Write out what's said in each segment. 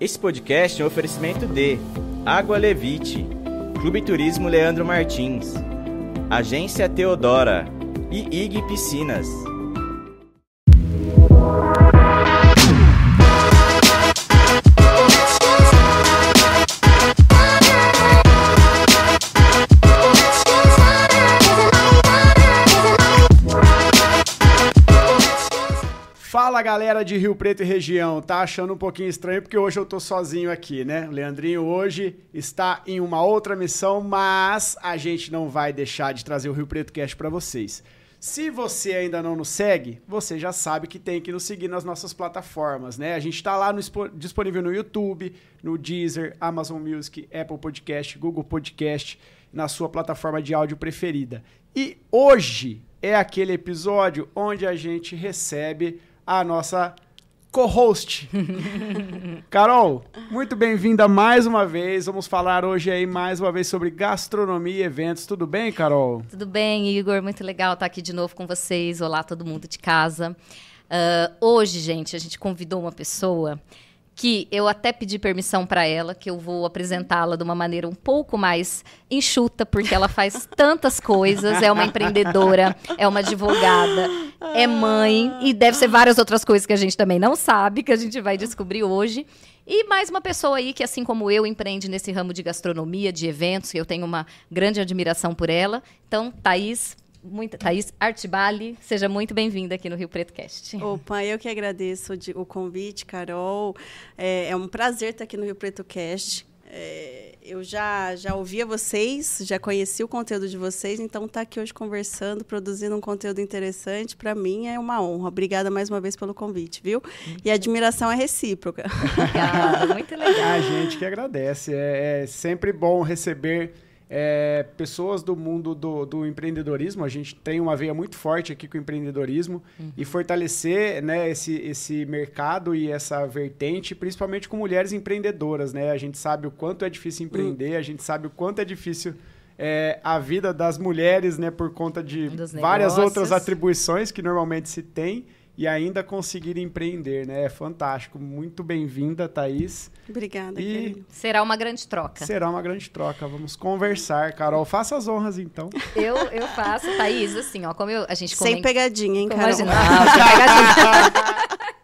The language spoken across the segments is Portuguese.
Esse podcast é um oferecimento de Água Levite, Clube Turismo Leandro Martins, Agência Teodora e IG Piscinas. Galera de Rio Preto e região, tá achando um pouquinho estranho porque hoje eu tô sozinho aqui, né? O Leandrinho hoje está em uma outra missão, mas a gente não vai deixar de trazer o Rio Preto Cast para vocês. Se você ainda não nos segue, você já sabe que tem que nos seguir nas nossas plataformas, né? A gente está lá no, disponível no YouTube, no Deezer, Amazon Music, Apple Podcast, Google Podcast, na sua plataforma de áudio preferida. E hoje é aquele episódio onde a gente recebe a nossa co-host. Carol, muito bem-vinda mais uma vez. Vamos falar hoje aí mais uma vez sobre gastronomia e eventos. Tudo bem, Carol? Tudo bem, Igor. Muito legal estar aqui de novo com vocês. Olá, todo mundo de casa. Uh, hoje, gente, a gente convidou uma pessoa que eu até pedi permissão para ela, que eu vou apresentá-la de uma maneira um pouco mais enxuta, porque ela faz tantas coisas, é uma empreendedora, é uma advogada, é mãe e deve ser várias outras coisas que a gente também não sabe, que a gente vai descobrir hoje. E mais uma pessoa aí que, assim como eu, empreende nesse ramo de gastronomia, de eventos, eu tenho uma grande admiração por ela. Então, Thaís, muito, Thaís Artibali, seja muito bem-vinda aqui no Rio Preto Cast. Opa, eu que agradeço o convite, Carol. É, é um prazer estar aqui no Rio Preto Cast. É, eu já, já ouvia vocês, já conheci o conteúdo de vocês, então estar tá aqui hoje conversando, produzindo um conteúdo interessante, para mim é uma honra. Obrigada mais uma vez pelo convite, viu? E a admiração é recíproca. Obrigada, muito legal. A gente que agradece. É, é sempre bom receber é, pessoas do mundo do, do, empreendedorismo. A gente tem uma veia muito forte aqui com o empreendedorismo uhum. e fortalecer né, esse, esse mercado e essa vertente, principalmente com mulheres empreendedoras. Né? A gente sabe o quanto é difícil empreender, uhum. a gente sabe o quanto é difícil é, a vida das mulheres né, por conta de várias outras atribuições que normalmente se tem e ainda conseguir empreender, né? É fantástico. Muito bem-vinda, Thaís. Obrigada, e querido. Será uma grande troca. Será uma grande troca. Vamos conversar. Carol, faça as honras, então. Eu, eu faço, Thaís, assim, ó, como eu, a gente... Sem pegadinha, hein, Carol? Imagina, não, sem pegadinha.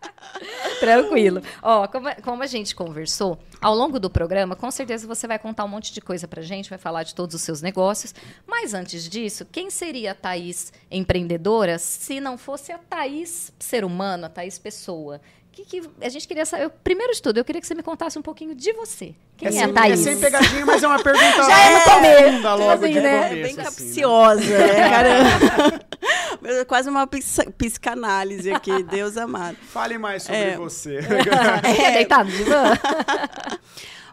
Tranquilo. Ó, como, como, a gente conversou, ao longo do programa, com certeza você vai contar um monte de coisa pra gente, vai falar de todos os seus negócios. Mas antes disso, quem seria a Thaís empreendedora se não fosse a Thaís ser humano, a Thaís pessoa? Que, que, a gente queria saber. Primeiro de tudo, eu queria que você me contasse um pouquinho de você. Quem é, é sem, a Thaís? É sem pegadinha, mas é uma pergunta Já é no começo. logo assim, de né? Começo, Bem capciosa, assim, né? caramba. Quase uma psicanálise aqui, Deus amado. Fale mais sobre é. você. É, deitado de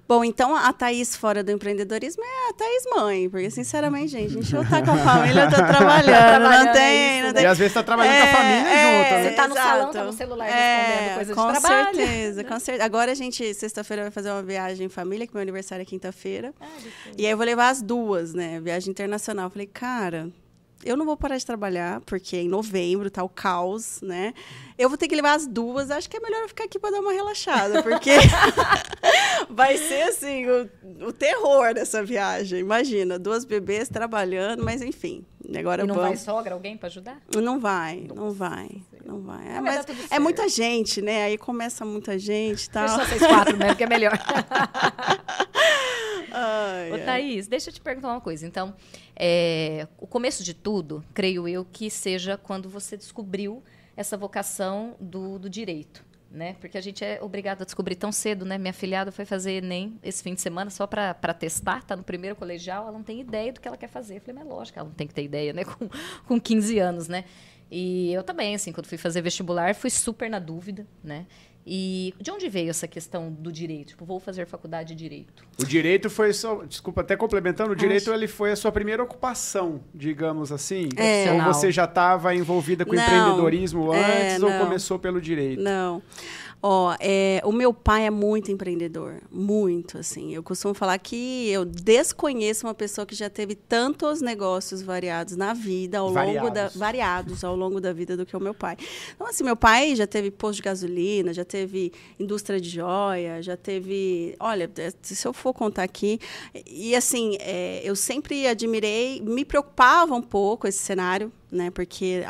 Bom, então a Thaís fora do empreendedorismo é a Thaís mãe, porque sinceramente, gente, a gente não tá com a família, tá trabalhando, não tem, não tem. E às vezes tá trabalhando é, com a é, família é, junto, né? Você tá no Exato. salão, tá no celular é, respondendo coisa com de trabalho. Certeza, com certeza. Agora a gente, sexta-feira, vai fazer uma viagem em família, que meu aniversário é quinta-feira. Ah, e aí eu vou levar as duas, né? Viagem internacional. Eu falei, cara, eu não vou parar de trabalhar, porque em novembro tá o caos, né? Eu vou ter que levar as duas. Acho que é melhor eu ficar aqui para dar uma relaxada, porque vai ser assim o, o, terror dessa viagem. Imagina, duas bebês trabalhando, mas enfim. Agora e não vamos... vai sogra, alguém para ajudar? Não vai, Nossa. não vai, não vai. É, mas é muita gente, né? Aí começa muita gente, tal. Deixa só vocês quatro mesmo, que é melhor. Ai, Ô, Thaís, deixa eu te perguntar uma coisa. Então, é, o começo de tudo, creio eu, que seja quando você descobriu essa vocação do, do direito. Né? Porque a gente é obrigado a descobrir tão cedo, né? Minha filhada foi fazer Enem esse fim de semana só para testar, tá no primeiro colegial, ela não tem ideia do que ela quer fazer. Eu falei, mas é lógico, ela não tem que ter ideia, né? Com, com 15 anos, né? E eu também, assim, quando fui fazer vestibular, fui super na dúvida, né? E de onde veio essa questão do direito? Tipo, vou fazer faculdade de direito. O direito foi só, desculpa, até complementando, o direito ele foi a sua primeira ocupação, digamos assim? É. Ou você já estava envolvida com não, empreendedorismo é, antes não, ou começou pelo direito? Não. Ó, é, o meu pai é muito empreendedor, muito, assim. Eu costumo falar que eu desconheço uma pessoa que já teve tantos negócios variados na vida, ao Variados. longo da variados ao longo da vida do que o meu pai. Então, assim, meu pai já teve posto de gasolina, já teve indústria de joia, já teve, olha, é, se eu for contar aqui, e assim, é, eu sempre admirei, me preocupava um pouco esse cenário, né? Porque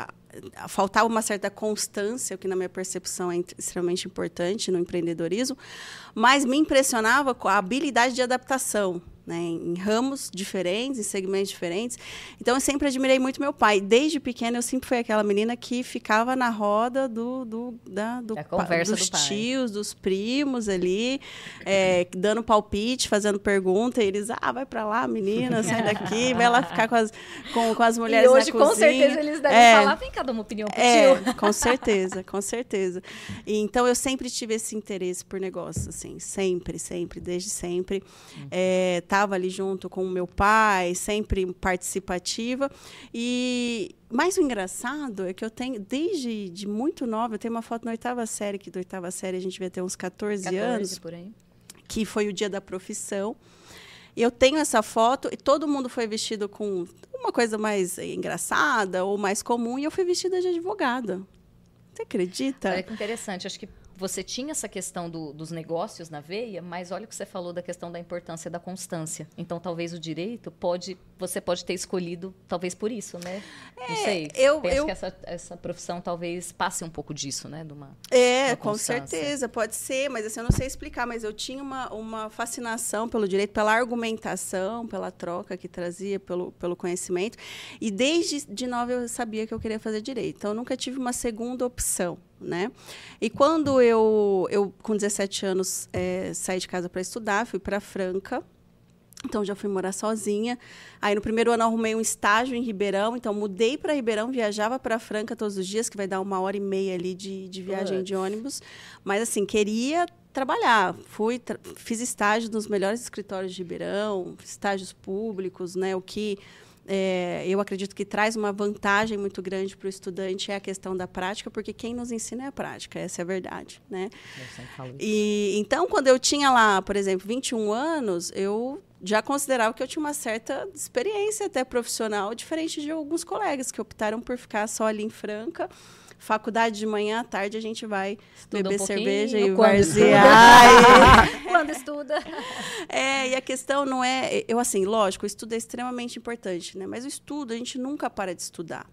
faltava uma certa constância, o que na minha percepção é extremamente importante no empreendedorismo, mas me impressionava com a habilidade de adaptação. Né, em ramos diferentes, em segmentos diferentes. Então, eu sempre admirei muito meu pai. Desde pequena, eu sempre fui aquela menina que ficava na roda do, do, da, do Da conversa dos do tios, dos primos ali, é, dando palpite, fazendo pergunta. E eles, ah, vai pra lá, menina, sai daqui, vai lá ficar com as, com, com as mulheres e hoje, com cozinha. certeza, eles devem É. falar, vem cá dar uma opinião pro É, tio. com certeza, com certeza. E, então eu sempre tive esse interesse por negócios, assim, sempre, sempre, desde sempre. É, tava ali junto com o meu pai, sempre participativa. E mas o engraçado é que eu tenho, desde de muito nova, eu tenho uma foto na oitava série, que da oitava série a gente devia ter uns 14, 14 anos por aí. que foi o dia da profissão. Eu tenho essa foto e todo mundo foi vestido com uma coisa mais engraçada ou mais comum e eu fui vestida de advogada. Você acredita? Olha que interessante. Acho que você tinha essa questão do- dos negócios na veia, mas olha o que você falou da questão da importância da constância. Então, talvez o direito pode, você pode ter escolhido, talvez por isso, né? Não sei. É, eu- Penso eu- que essa, essa profissão talvez passe um pouco disso, né? De uma... É, com certeza, pode ser, mas assim, eu não sei explicar, mas eu tinha uma, uma fascinação pelo direito, pela argumentação, pela troca que trazia, pelo, pelo conhecimento. E desde de nova eu sabia que eu queria fazer direito. Então, eu nunca tive uma segunda opção. Né? E quando eu, eu com 17 anos, eh, saí de casa para estudar, fui para Franca, então já fui morar sozinha. Aí no primeiro ano arrumei um estágio em Ribeirão, então mudei para Ribeirão, viajava para Franca todos os dias, que vai dar uma hora e meia ali de, de viagem de ônibus. Mas assim, queria trabalhar. Fui, tra- fiz estágio nos melhores escritórios de Ribeirão, estágios públicos, né? O que é, eu acredito que traz uma vantagem muito grande para o estudante é a questão da prática, porque quem nos ensina é a prática, essa é a verdade, né? E então, quando eu tinha lá, por exemplo, 21 anos, eu já considerava que eu tinha uma certa experiência até profissional, diferente de alguns colegas que optaram por ficar só ali em Franca. Faculdade de manhã à tarde a gente vai Estuda beber um cerveja e quando varzear. e- Quando estuda. é, e a questão não é. Eu, assim, lógico, o estudo é extremamente importante, né? Mas o estudo, a gente nunca para de estudar.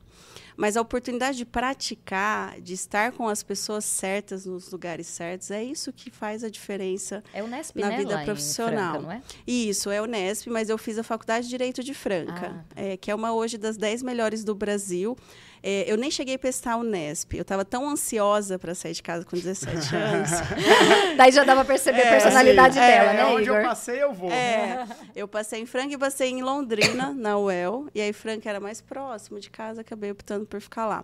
Mas a oportunidade de praticar, de estar com as pessoas certas nos lugares certos, é isso que faz a diferença É o Nesp, Na né? vida lá em profissional. Franca, não é? Isso, é o Unesp, mas eu fiz a Faculdade de Direito de Franca, Ah, é, que é uma hoje das 10 melhores do Brasil. É, eu nem cheguei a prestar o Unesp, eu estava tão ansiosa para sair de casa com 17 anos. Daí já dá pra perceber a personalidade é, dela, é, né, onde Igor? eu passei, eu vou. É, eu passei em Franca e passei em Londrina, na UEL, e aí Franca era mais próximo de casa, acabei optando por ficar lá.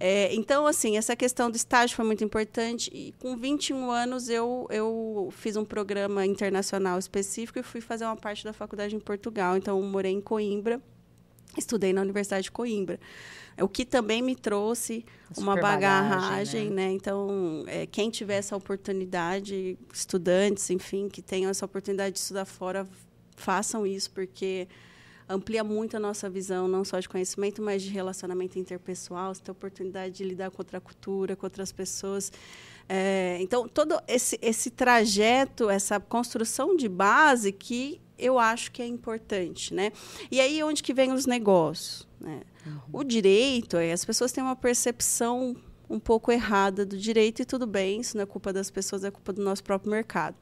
É, então, assim, essa questão do estágio foi muito importante, e com 21 anos eu, eu fiz um programa internacional específico e fui fazer uma parte da faculdade em Portugal, então eu morei em Coimbra, estudei na Universidade de Coimbra. O que também me trouxe uma Super bagagem, bagagem, né? Então, é, quem tiver essa oportunidade, estudantes, enfim, que tenham essa oportunidade de estudar fora, façam isso, porque amplia muito a nossa visão, não só de conhecimento, mas de relacionamento interpessoal, você tem a oportunidade de lidar com outra cultura, com outras pessoas. É, então, todo esse, esse trajeto, essa construção de base que eu acho que é importante, né? E aí, onde que vem os negócios, né? O direito, é, as pessoas têm uma percepção um pouco errada do direito e tudo bem, isso não é culpa das pessoas, é culpa do nosso próprio mercado.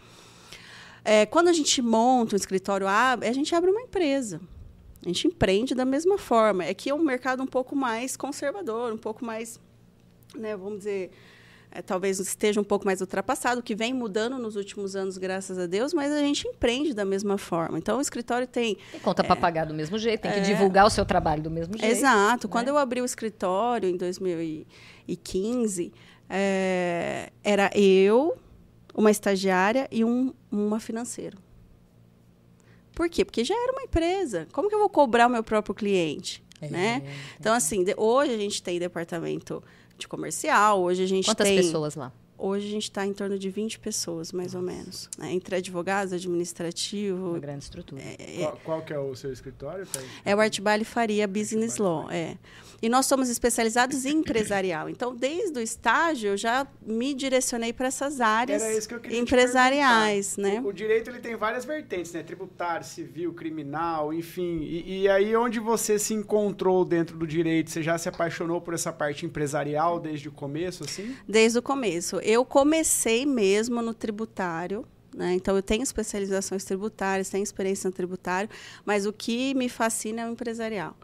É, quando a gente monta um escritório, a gente abre uma empresa. A gente empreende da mesma forma. É que é um mercado um pouco mais conservador, um pouco mais, né, vamos dizer, é, talvez esteja um pouco mais ultrapassado, que vem mudando nos últimos anos, graças a Deus, mas a gente empreende da mesma forma. Então, o escritório tem Tem conta pra pagar do mesmo jeito, tem que É. divulgar o seu trabalho do mesmo jeito. Exato. Quando né? eu abri o escritório em 2015, é, era eu, uma estagiária e um uma financeiro. Por quê? Porque já era uma empresa. Como que eu vou cobrar o meu próprio cliente? É, né? Então, assim, de- hoje a gente tem departamento de comercial, hoje a gente Quantas tem pessoas lá? hoje a gente está em torno de 20 pessoas, mais ou menos. Né? Entre advogados, administrativo. Uma grande estrutura. É, qual, qual, que é o seu escritório? É o Artbale Faria Business Law, é. E nós somos especializados em empresarial. Então, desde o estágio, eu já me direcionei para essas áreas empresariais, né? O, o, direito ele tem várias vertentes, né? Tributário, civil, criminal, enfim. E, e, aí, onde você se encontrou dentro do direito? Você já se apaixonou por essa parte empresarial desde o começo, assim? Desde o começo. Eu comecei mesmo no tributário. Né? Então, eu tenho especializações tributárias, tenho experiência no tributário, mas o que me fascina é o empresarial.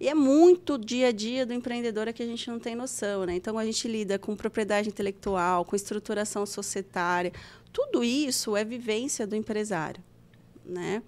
E é muito dia a dia do empreendedor que a gente não tem noção, né? Então a gente lida com propriedade intelectual, com estruturação societária, tudo isso é vivência do empresário, né?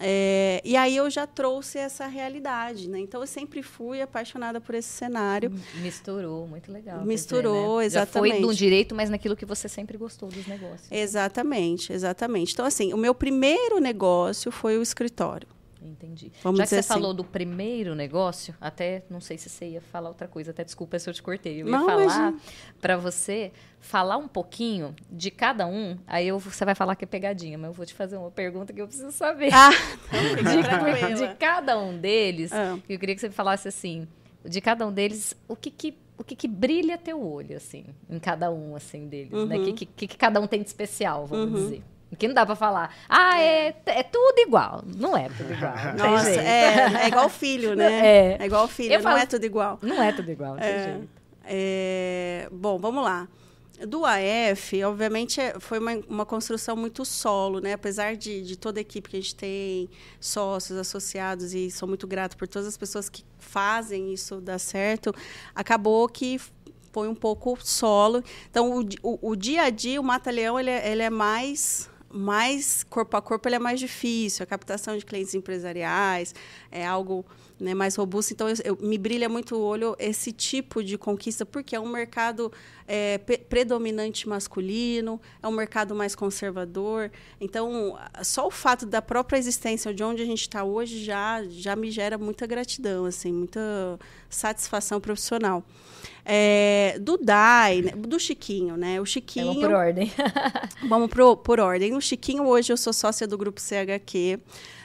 É, e aí eu já trouxe essa realidade, né? Então eu sempre fui apaixonada por esse cenário. Misturou, muito legal. Misturou, dizer, né? exatamente. Já foi no direito, mas naquilo que você sempre gostou dos negócios. Exatamente, exatamente. Então assim, o meu primeiro negócio foi o escritório. Entendi. Vamos Já que você assim. falou do primeiro negócio, até não sei se você ia falar outra coisa, até desculpa se eu te cortei. Eu ia não, falar para você falar um pouquinho de cada um. Aí eu, você vai falar que é pegadinha, mas eu vou te fazer uma pergunta que eu preciso saber. Ah, de, de, cada um deles, ah. eu queria que você falasse assim, de cada um deles, o que que o que, que brilha teu olho, assim, em cada um, assim, deles, uhum. né? O que, que, que, cada um tem de especial, vamos uhum. dizer. Que não dá pra falar, ah, é, é tudo igual. Não é tudo igual. Nossa, é, é igual filho, né? É, é igual filho, Eu não falo, é tudo igual. Não é tudo igual, é, é, bom, vamos lá. Do AF, obviamente, é, foi uma, uma construção muito solo, né? Apesar de, de toda a equipe que a gente tem, sócios, associados, e sou muito grato por todas as pessoas que fazem isso dar certo, acabou que foi um pouco solo. Então, o, o, o dia a dia, o Mata-Leão, ele, é, ele é mais mais corpo a corpo ele é mais difícil. A captação de clientes empresariais é algo né, mais robusto. Então, eu, eu, me brilha muito o olho esse tipo de conquista, porque é um mercado é, predominante masculino, é um mercado mais conservador. Então, só o fato da própria existência de onde a gente está hoje já, já me gera muita gratidão, assim, muita satisfação profissional. É, do Dai, né, do Chiquinho, né? O Chiquinho. Vamos por ordem. vamos pro, por ordem. O Chiquinho, hoje, eu sou sócia do grupo CHQ,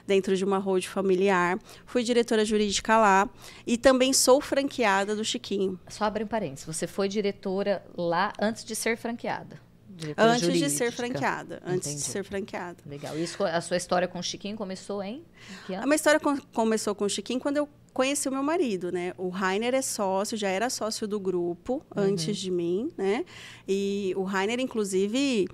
dentro de uma road familiar. Fui diretora jurídica lá e também sou franqueada do Chiquinho. Só abre um parênteses. Você foi diretora lá antes de ser franqueada? antes jurídica. de ser franqueada. Antes Entendi. de ser franqueada. Legal. Isso, a sua história com o Chiquinho começou em? A minha história com, começou com o Chiquinho quando eu conheci o meu marido, né? O Rainer é sócio, já era sócio do grupo uhum. antes de mim, né? E o Rainer, inclusive,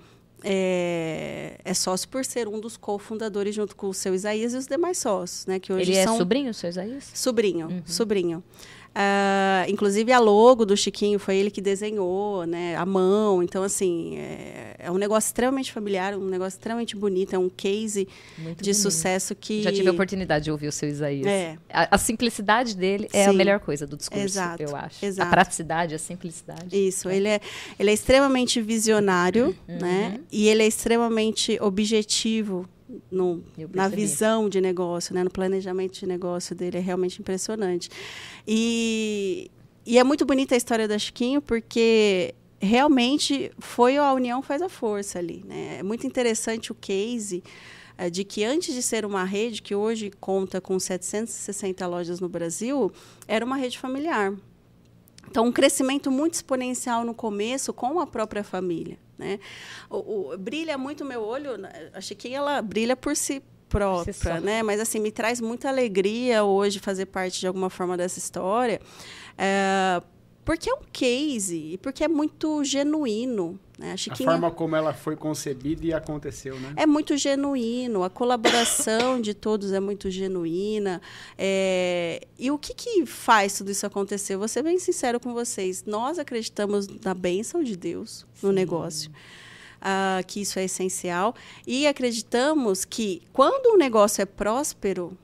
é, é, sócio por ser um dos cofundadores junto com o seu Isaías e os demais sócios, né? Que hoje Ele é são... é sobrinho, seu Isaías? Sobrinho, uhum. sobrinho. Uh, inclusive a logo do Chiquinho foi ele que desenhou, né, a mão. Então assim é, é um negócio extremamente familiar, um negócio extremamente bonito, é um case Muito de bonito. sucesso que já tive a oportunidade de ouvir o seu Isaías. É. A, a simplicidade dele é Sim. a melhor coisa do discurso, exato, eu acho. Exato. A praticidade, a simplicidade. Isso, é. ele é ele é extremamente visionário, uhum. né? E ele é extremamente objetivo no, na visão de negócio, né, no planejamento de negócio dele, é realmente impressionante. E, e é muito bonita a história da Chiquinho, porque realmente foi a união faz a força ali. Né? É muito interessante o case é, de que antes de ser uma rede, que hoje conta com 760 lojas no Brasil, era uma rede familiar. Então, um crescimento muito exponencial no começo com a própria família. Né? O, o, brilha muito o meu olho, né? a Chiquinha ela brilha por si própria, né? Mas assim me traz muita alegria hoje fazer parte de alguma forma dessa história, é, porque é um case e porque é muito genuíno. Né? A, a forma como ela foi concebida e aconteceu, né? É muito genuíno, a colaboração de todos é muito genuína. É... E o que, que faz tudo isso acontecer? Vou ser bem sincero com vocês. Nós acreditamos na bênção de Deus no Sim. negócio uh, que isso é essencial. E acreditamos que quando um negócio é próspero,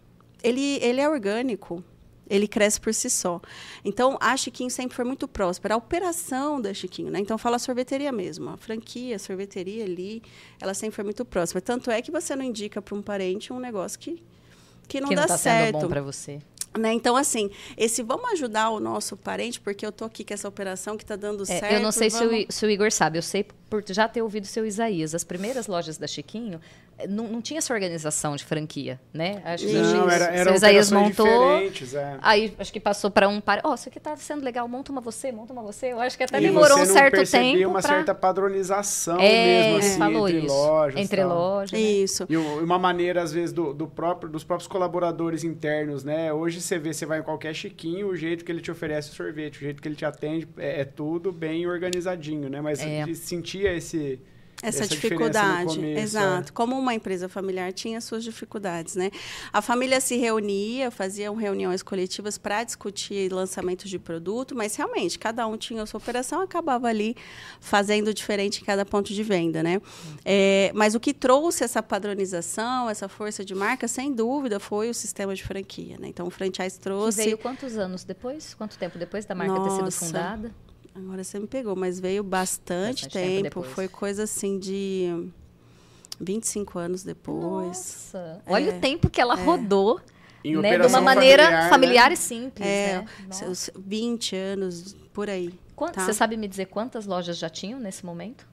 ele, ele é orgânico ele cresce por si só. Então, a Chiquinho sempre foi muito próspera. A operação da Chiquinho, né? Então, fala a sorveteria mesmo. A franquia, a sorveteria ali, ela sempre foi muito próspera. Tanto é que você não indica para um parente um negócio que, que não que dá não tá certo. Sendo bom para você. Né? Então, assim, esse vamos ajudar o nosso parente, porque eu tô aqui com essa operação que está dando é, certo. Eu não sei vamos... se, o, se, o, Igor sabe, eu sei por já ter ouvido o seu Isaías. As primeiras lojas da Chiquinho não, não tinha essa organização de franquia, né? Acho que não, era, era seu Isaías montou. É. Aí acho que passou para um par. Ó, oh, isso aqui tá sendo legal, monta uma você, monta uma você. Eu acho que até e demorou um certo tempo. uma pra... certa padronização é, mesmo, assim, falou entre isso. lojas. Entre lojas. Né? Isso. E uma maneira, às vezes, do, do próprio, dos próprios colaboradores internos, né? Hoje você vê, você vai em qualquer chiquinho, o jeito que ele te oferece o sorvete, o jeito que ele te atende, é, é tudo bem organizadinho, né? Mas é. sentia esse essa, essa dificuldade, começo, exato. É. Como uma empresa familiar tinha suas dificuldades, né? A família se reunia, faziam reuniões coletivas para discutir lançamentos de produto, mas realmente cada um tinha a sua operação, acabava ali fazendo diferente em cada ponto de venda, né? É, mas o que trouxe essa padronização, essa força de marca, sem dúvida, foi o sistema de franquia, né? Então o franchise trouxe. Que veio quantos anos depois? Quanto tempo depois da marca Nossa. ter sido fundada? Agora você me pegou, mas veio bastante, bastante tempo. tempo foi coisa assim de 25 anos depois. Nossa. É, Olha o tempo que ela é. rodou. Né, de uma maneira familiar, familiar né? e simples. É, né? seus 20 anos, por aí. Tá? Você sabe me dizer quantas lojas já tinham nesse momento?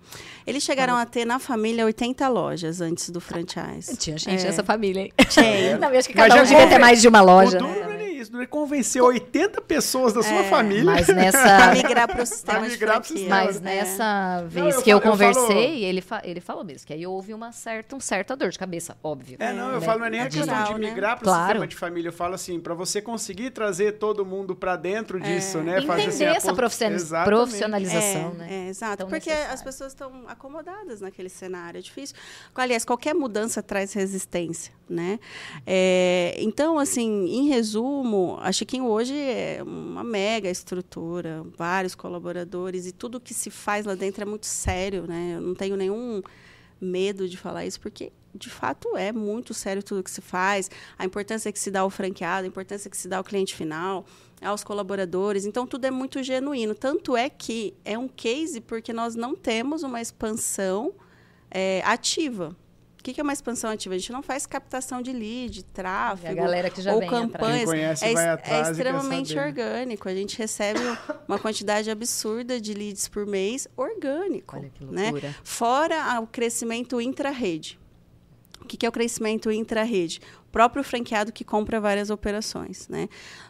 Eles chegaram a ter na família 80 lojas antes do franchise. Tinha gente é. nessa família, hein? Tinha. Não, acho que cada Mas um devia ter mais de uma loja. O né? Isso, não é convencer 80 pessoas da sua é, família mas nessa... a migrar para o sistema migrar de sistema. Mas nessa é. vez não, que eu, eu conversei, falo... ele, fa ele falou mesmo, que aí houve uma certa, um certa dor de cabeça, óbvio. É, não, eu né? falo, não é nem a questão de né? migrar né? para o claro. sistema de família, eu falo assim, para você conseguir trazer todo mundo para dentro é. disso, né? Entender Fazer, assim, essa profissionalização, é, né? É, exato, Tão porque necessário. as pessoas estão acomodadas naquele cenário, é difícil. Aliás, qualquer mudança traz resistência, né? É, então, assim, em resumo, a Chiquinho hoje é uma mega estrutura, vários colaboradores e tudo que se faz lá dentro é muito sério, né? Eu não tenho nenhum medo de falar isso porque de fato é muito sério tudo que se faz, a importância que se dá ao franqueado, a importância que se dá ao cliente final, aos colaboradores. Então tudo é muito genuíno. Tanto é que é um case porque nós não temos uma expansão é, ativa que, que é uma expansão ativa? A gente não faz captação de lead, tráfego, ou campanhas. Conhece, é, é, extremamente orgânico. A gente recebe uma quantidade absurda de leads por mês orgânico. Olha que né? loucura. Né? Fora o crescimento intra-rede. O que, que é o crescimento intra-rede? O próprio franqueado que compra várias operações. Né?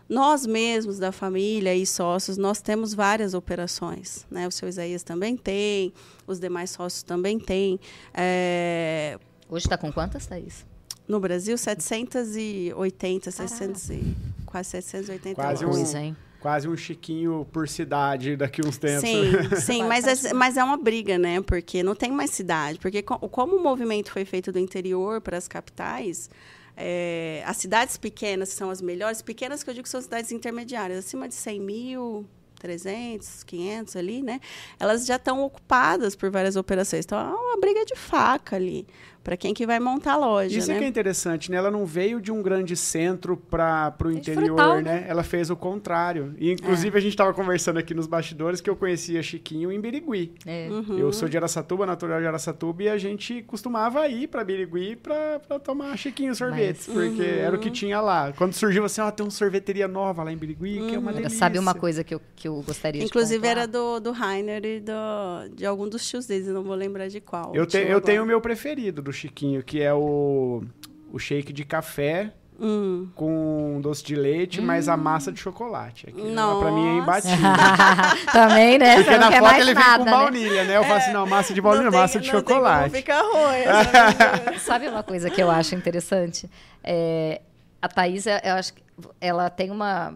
Nós mesmos, da família e sócios, nós temos várias operações. Né? O seu Isaías também tem, os demais sócios também têm. É, Hoje está com quantas, Thaís? No Brasil, 780, 600 e, quase 780 quase um, hein? Quase um chiquinho por cidade daqui uns tempos. Sim, sim mas, é, mas é uma briga, né? Porque não tem mais cidade. Porque como o movimento foi feito do interior para as capitais, é, as cidades pequenas são as melhores, pequenas que eu digo são cidades intermediárias, acima de 100 mil, 300, 500 ali, né? Elas já estão ocupadas por várias operações. Então, é uma briga de faca ali para quem que vai montar a loja. Isso né? é que é interessante, né? Ela não veio de um grande centro para o interior, frutal, né? Ela fez o contrário. E, inclusive, é. a gente estava conversando aqui nos bastidores que eu conhecia Chiquinho em Birigui. É. Uhum. Eu sou de Aracatuba, natural de Aracatuba, e a gente costumava ir para Birigui para tomar Chiquinho sorvete, Mas, porque uhum. era o que tinha lá. Quando surgiu assim, ó, tem uma sorveteria nova lá em Birigui, uhum. que é uma uhum. delícia. Sabe uma coisa que eu, que eu gostaria Inclusive, de Inclusive, era do, do Rainer e do, de algum dos tios deles, não vou lembrar de qual. Eu, te, eu tenho o meu preferido do Chiquinho, que é o, o shake de café Hum. com doce de leite, hum. mas a massa de chocolate. Não, pra mim é imbatível. Também, né? Porque na foto ele nada, vem com né? baunilha, né? Eu é, falo assim, não, massa de baunilha, tem, massa de chocolate. fica ruim. Sabe uma coisa que eu acho interessante? É, a Thaís, eu acho que ela tem uma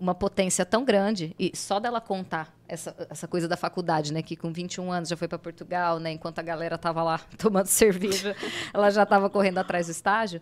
uma potência tão grande, e só dela contar essa, essa coisa da faculdade, né, que com 21 anos já foi para Portugal, né, enquanto a galera estava lá tomando cerveja, ela já estava correndo atrás do estágio.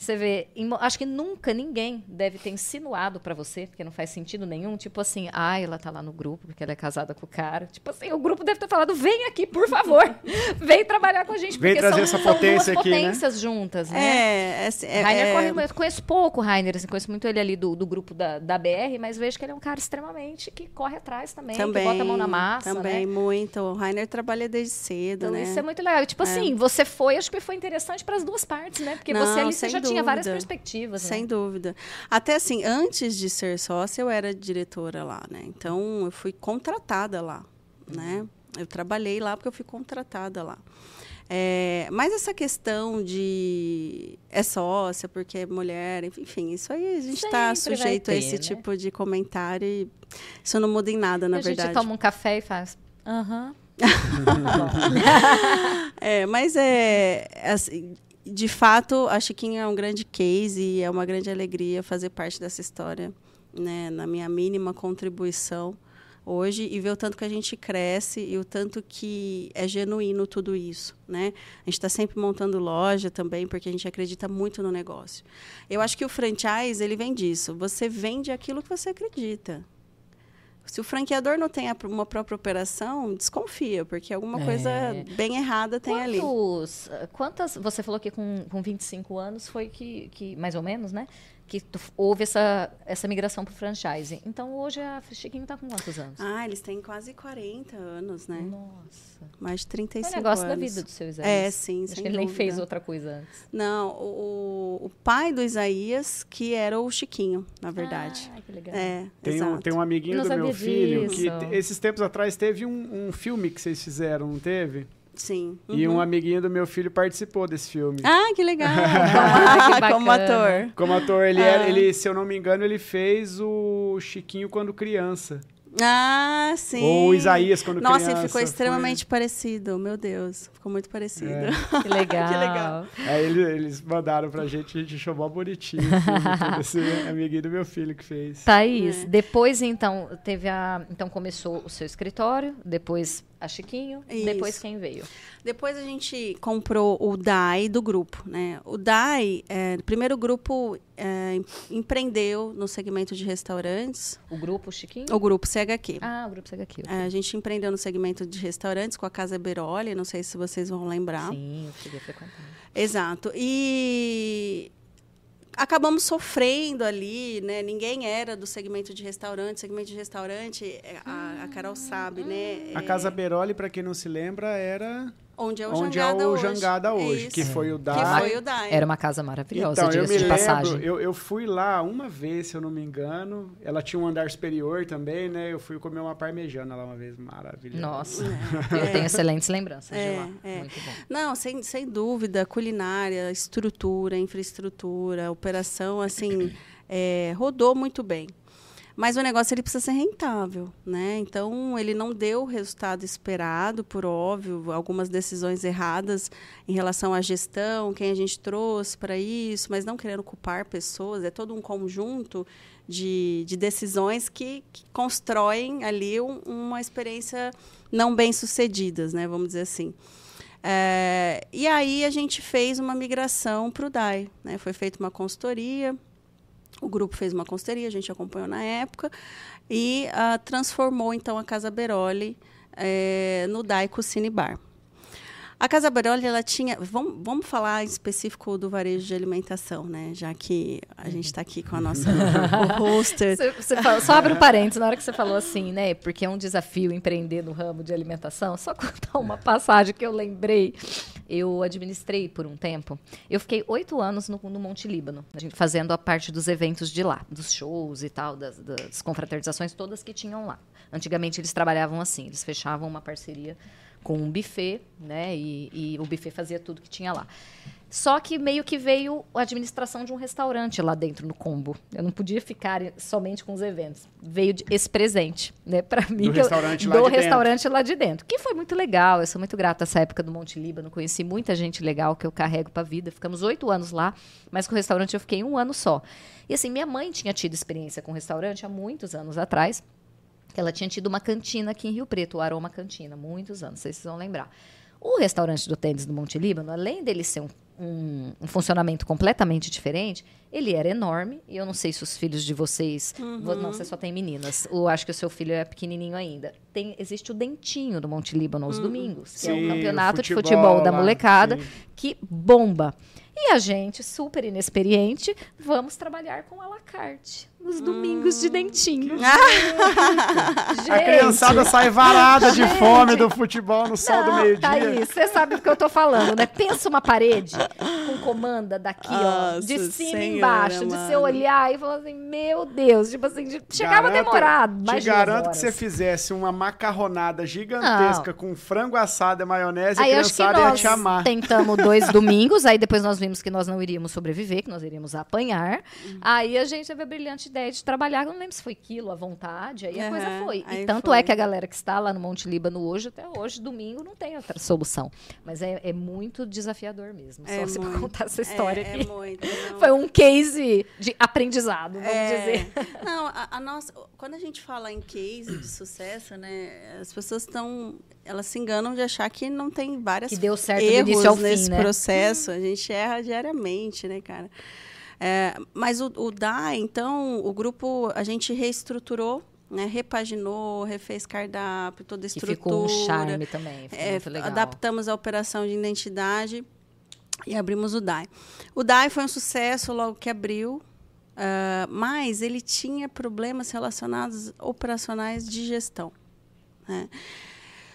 Você vê, acho que nunca ninguém deve ter insinuado para você, porque não faz sentido nenhum, tipo assim, ah, ela tá lá no grupo porque ela é casada com o cara. Tipo assim, o grupo deve ter falado, vem aqui, por favor, vem trabalhar com a gente, vem porque trazer são, essa potência duas aqui, né? potências né? juntas, né? É, é, é Rainer é... corre, eu conheço pouco o Rainer, assim, conheço muito ele ali do, do grupo da, da BR, mas vejo que ele é um cara extremamente que corre atrás também, também que bota a mão na massa, Também, né? muito. O Rainer trabalha desde cedo, então, né? Isso é muito legal. Tipo é. assim, você foi, acho que foi interessante para as duas partes, né? Porque não, você ali você já dúvida. Tinha várias perspectivas. Sem né? dúvida. Até assim, antes de ser sócia, eu era diretora lá, né? Então, eu fui contratada lá, né? Eu trabalhei lá porque eu fui contratada lá. É, mas essa questão de é sócia porque é mulher, enfim, isso aí a gente está sujeito ter, a esse né? tipo de comentário e isso não muda em nada, na a verdade. A gente toma um café e faz. Aham. é, mas é assim, de fato, a Chiquinha é um grande case e é uma grande alegria fazer parte dessa história, né, na minha mínima contribuição hoje e ver o tanto que a gente cresce e o tanto que é genuíno tudo isso, né? A gente está sempre montando loja também porque a gente acredita muito no negócio. Eu acho que o franchise ele vem disso. Você vende aquilo que você acredita. Se o franqueador não tem uma própria operação, desconfia, porque alguma é. coisa bem errada tem Quantos, ali. Quantas, você falou que com, com 25 anos foi que, que, mais ou menos, né? Que houve essa, essa migração para o franchise. Então, hoje a Chiquinho está com quantos anos? Ah, eles têm quase 40 anos, né? Nossa. Mais de 35 anos. É negócio anos. da vida do seu Isaías. É, sim, Acho que ele dúvida. nem fez outra coisa antes. Não, o, o pai do Isaías, que era o Chiquinho, na verdade. Ah, que legal. É, tem, um, tem um amiguinho do meu filho disso. que esses tempos atrás teve um, um filme que vocês fizeram, não teve? Sim. Uhum. E um uhum. amiguinho do meu filho participou desse filme. Ah, que legal! ah, que como ator. Como ator, ele, ah. era, ele, se eu não me engano, ele fez o Chiquinho quando criança. Ah, sim. Ou o Isaías quando Nossa, criança. Nossa, ficou extremamente foi... parecido. Meu Deus, ficou muito parecido. É. Que legal. que legal. Aí eles, eles mandaram pra gente, a gente achou mó bonitinho. Esse amiguinho do meu filho que fez. Thaís, é. depois então, teve a... Então começou o seu escritório, depois a Chiquinho, Isso. depois quem veio? Depois a gente comprou o DAI do grupo, né? O DAI, é, primeiro grupo é, empreendeu no segmento de restaurantes. O grupo Chiquinho? O grupo CHQ. Ah, o grupo CHQ. Okay. É, a gente empreendeu no segmento de restaurantes com a Casa Beroli, não sei se vocês vão lembrar. Sim, eu cheguei a frequentar. Exato. E acabamos sofrendo ali, né? Ninguém era do segmento de restaurante. Segmento de restaurante, é, a, a Carol sabe, né? A Casa Beroli, para quem não se lembra, era Onde é o Onde Jangada é o hoje. Jangada hoje, que foi o DAI. Que foi o DAI. Era uma casa maravilhosa, então, eu me de lembro, passagem. Eu, eu fui lá uma vez, se eu não me engano. Ela tinha um andar superior também, né? Eu fui comer uma parmejana lá uma vez, maravilhosa. Nossa, é. eu tenho excelentes lembranças é, de lá. É. Muito bom. Não, sem, sem dúvida, culinária, estrutura, infraestrutura, operação, assim, é, rodou muito bem. Mas o negócio ele precisa ser rentável, né? Então ele não deu o resultado esperado, por óbvio, algumas decisões erradas em relação à gestão, quem a gente trouxe para isso, mas não querendo culpar pessoas, é todo um conjunto de, de decisões que, que constroem ali um, uma experiência não bem sucedidas, né? Vamos dizer assim. É, e aí a gente fez uma migração para o DAI. Né? Foi feita uma consultoria, o grupo fez uma consultoria, a gente acompanhou na época, e uh, transformou então a Casa Beroli é, no Daico Cine Bar. A Casa Baroli, ela tinha. Vamos, vamos falar em específico do varejo de alimentação, né? Já que a gente está aqui com a nossa roster. Você, você fala, só abre um parênteses, na hora que você falou assim, né? Porque é um desafio empreender no ramo de alimentação. Só contar uma passagem que eu lembrei. Eu administrei por um tempo. Eu fiquei oito anos no, no Monte Líbano, fazendo a parte dos eventos de lá, dos shows e tal, das, das confraternizações todas que tinham lá. Antigamente eles trabalhavam assim, eles fechavam uma parceria com um buffet, né? E, e, o buffet fazia tudo que tinha lá. Só que meio que veio a administração de um restaurante lá dentro no combo. Eu não podia ficar somente com os eventos. Veio esse presente, né, para mim. Do restaurante, eu, lá, do de restaurante lá de dentro. Que foi muito legal. Eu sou muito grata essa época do Monte Líbano. Conheci muita gente legal que eu carrego para a vida. Ficamos oito anos lá, mas com o restaurante eu fiquei um ano só. E assim, minha mãe tinha tido experiência com restaurante há muitos anos atrás. Ela tinha tido uma cantina aqui em Rio Preto, o Aroma Cantina, muitos anos, vocês vão lembrar. O restaurante do Tênis do Monte Líbano, além dele ser um, um, um, funcionamento completamente diferente, ele era enorme. E eu não sei se os filhos de vocês. Uhum. Não, você só tem meninas. Eu acho que o seu filho é pequenininho ainda. Tem, existe o Dentinho do Monte Líbano aos uhum. domingos, que sim, é um campeonato futebol, de futebol da molecada sim. que bomba. E a gente, super inexperiente, vamos trabalhar com a la carte. Nos domingos hum. de dentinho. gente, a criançada sai varada de fome do futebol no sol não, do meio-dia. Tá aí, você sabe do que eu tô falando, né? Pensa uma parede com comanda daqui, ó, de Nossa cima Senhora, embaixo, de você olhar e falar assim, meu Deus, tipo assim, de- chegava Garanto- demorado, Te mais garanto que você fizesse uma macarronada gigantesca com frango assado e maionese, Aí a acho que criançada ia te amar. tentamos dois domingos, aí depois nós vimos que nós não iríamos sobreviver, que nós iríamos apanhar. Uhum. Aí a gente teve a brilhante ideia de trabalhar, eu não lembro se foi quilo à vontade, aí a Aham, coisa foi. E tanto foi. é que a galera que está lá no Monte Líbano hoje, até hoje, domingo, não tem outra solução. Mas é, é muito desafiador mesmo, só É se muito. contar essa história é, aqui. É muito. não. Foi um case de aprendizado, vamos É. dizer. Não, a, a nossa, quando a gente fala em case de sucesso, né, as pessoas estão, elas se enganam de achar que não tem várias Que deu certo do erros início ao fim, nesse né? processo. A gente erra diariamente, né, cara? É, mas o, o DAI, então, o grupo, a gente reestruturou, né, repaginou, refez cardápio, toda a estrutura. ficou um charme também, ficou É, muito legal. adaptamos a operação de identidade e abrimos o DAI. O DAI foi um sucesso logo que abriu, ah, mas ele tinha problemas relacionados operacionais de gestão. né?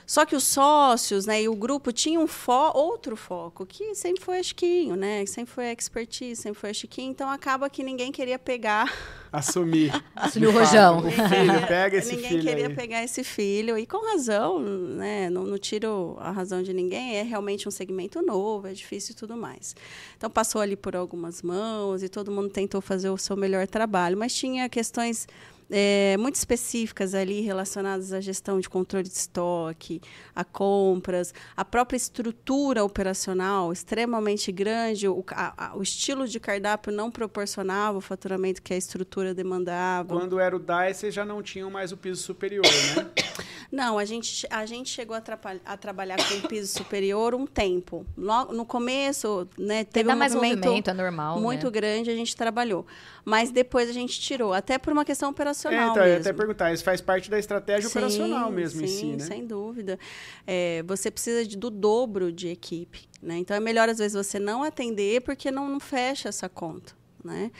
Só que os sócios né, e o grupo tinham um fo outro foco, que sempre foi a Chiquinho, né? que Sempre foi a expertise, sempre foi a Chiquinho. Então, acaba que ninguém queria pegar Assumir. Assumir o rojão. O filho, pega esse ninguém filho queria aí. pegar esse filho e com razão, né? Não, não tiro a razão de ninguém. É realmente um segmento novo, é difícil e tudo mais. Então passou ali por algumas mãos e todo mundo tentou fazer o seu melhor trabalho, mas tinha questões é, muito específicas ali relacionadas à gestão de controle de estoque, a compras, a própria estrutura operacional extremamente grande, o, a- a- o estilo de cardápio não proporcionava o faturamento que a estrutura demandava. Quando era o DAI, vocês já não tinham mais o piso superior, né? Não, a gente, a gente chegou a, a trabalhar com piso superior um tempo. Logo, no começo, né, teve um mais movimento, movimento, é normal, muito né? grande, a gente trabalhou. Mas depois a gente tirou, até por uma questão É, operacional então, eu ia mesmo. até perguntar, isso faz parte da estratégia Sim, operacional mesmo em sim, si, né? sem dúvida. É, você precisa de- do dobro de equipe. Né? Então, é melhor, às vezes, você não atender porque não, não fecha essa conta. Né?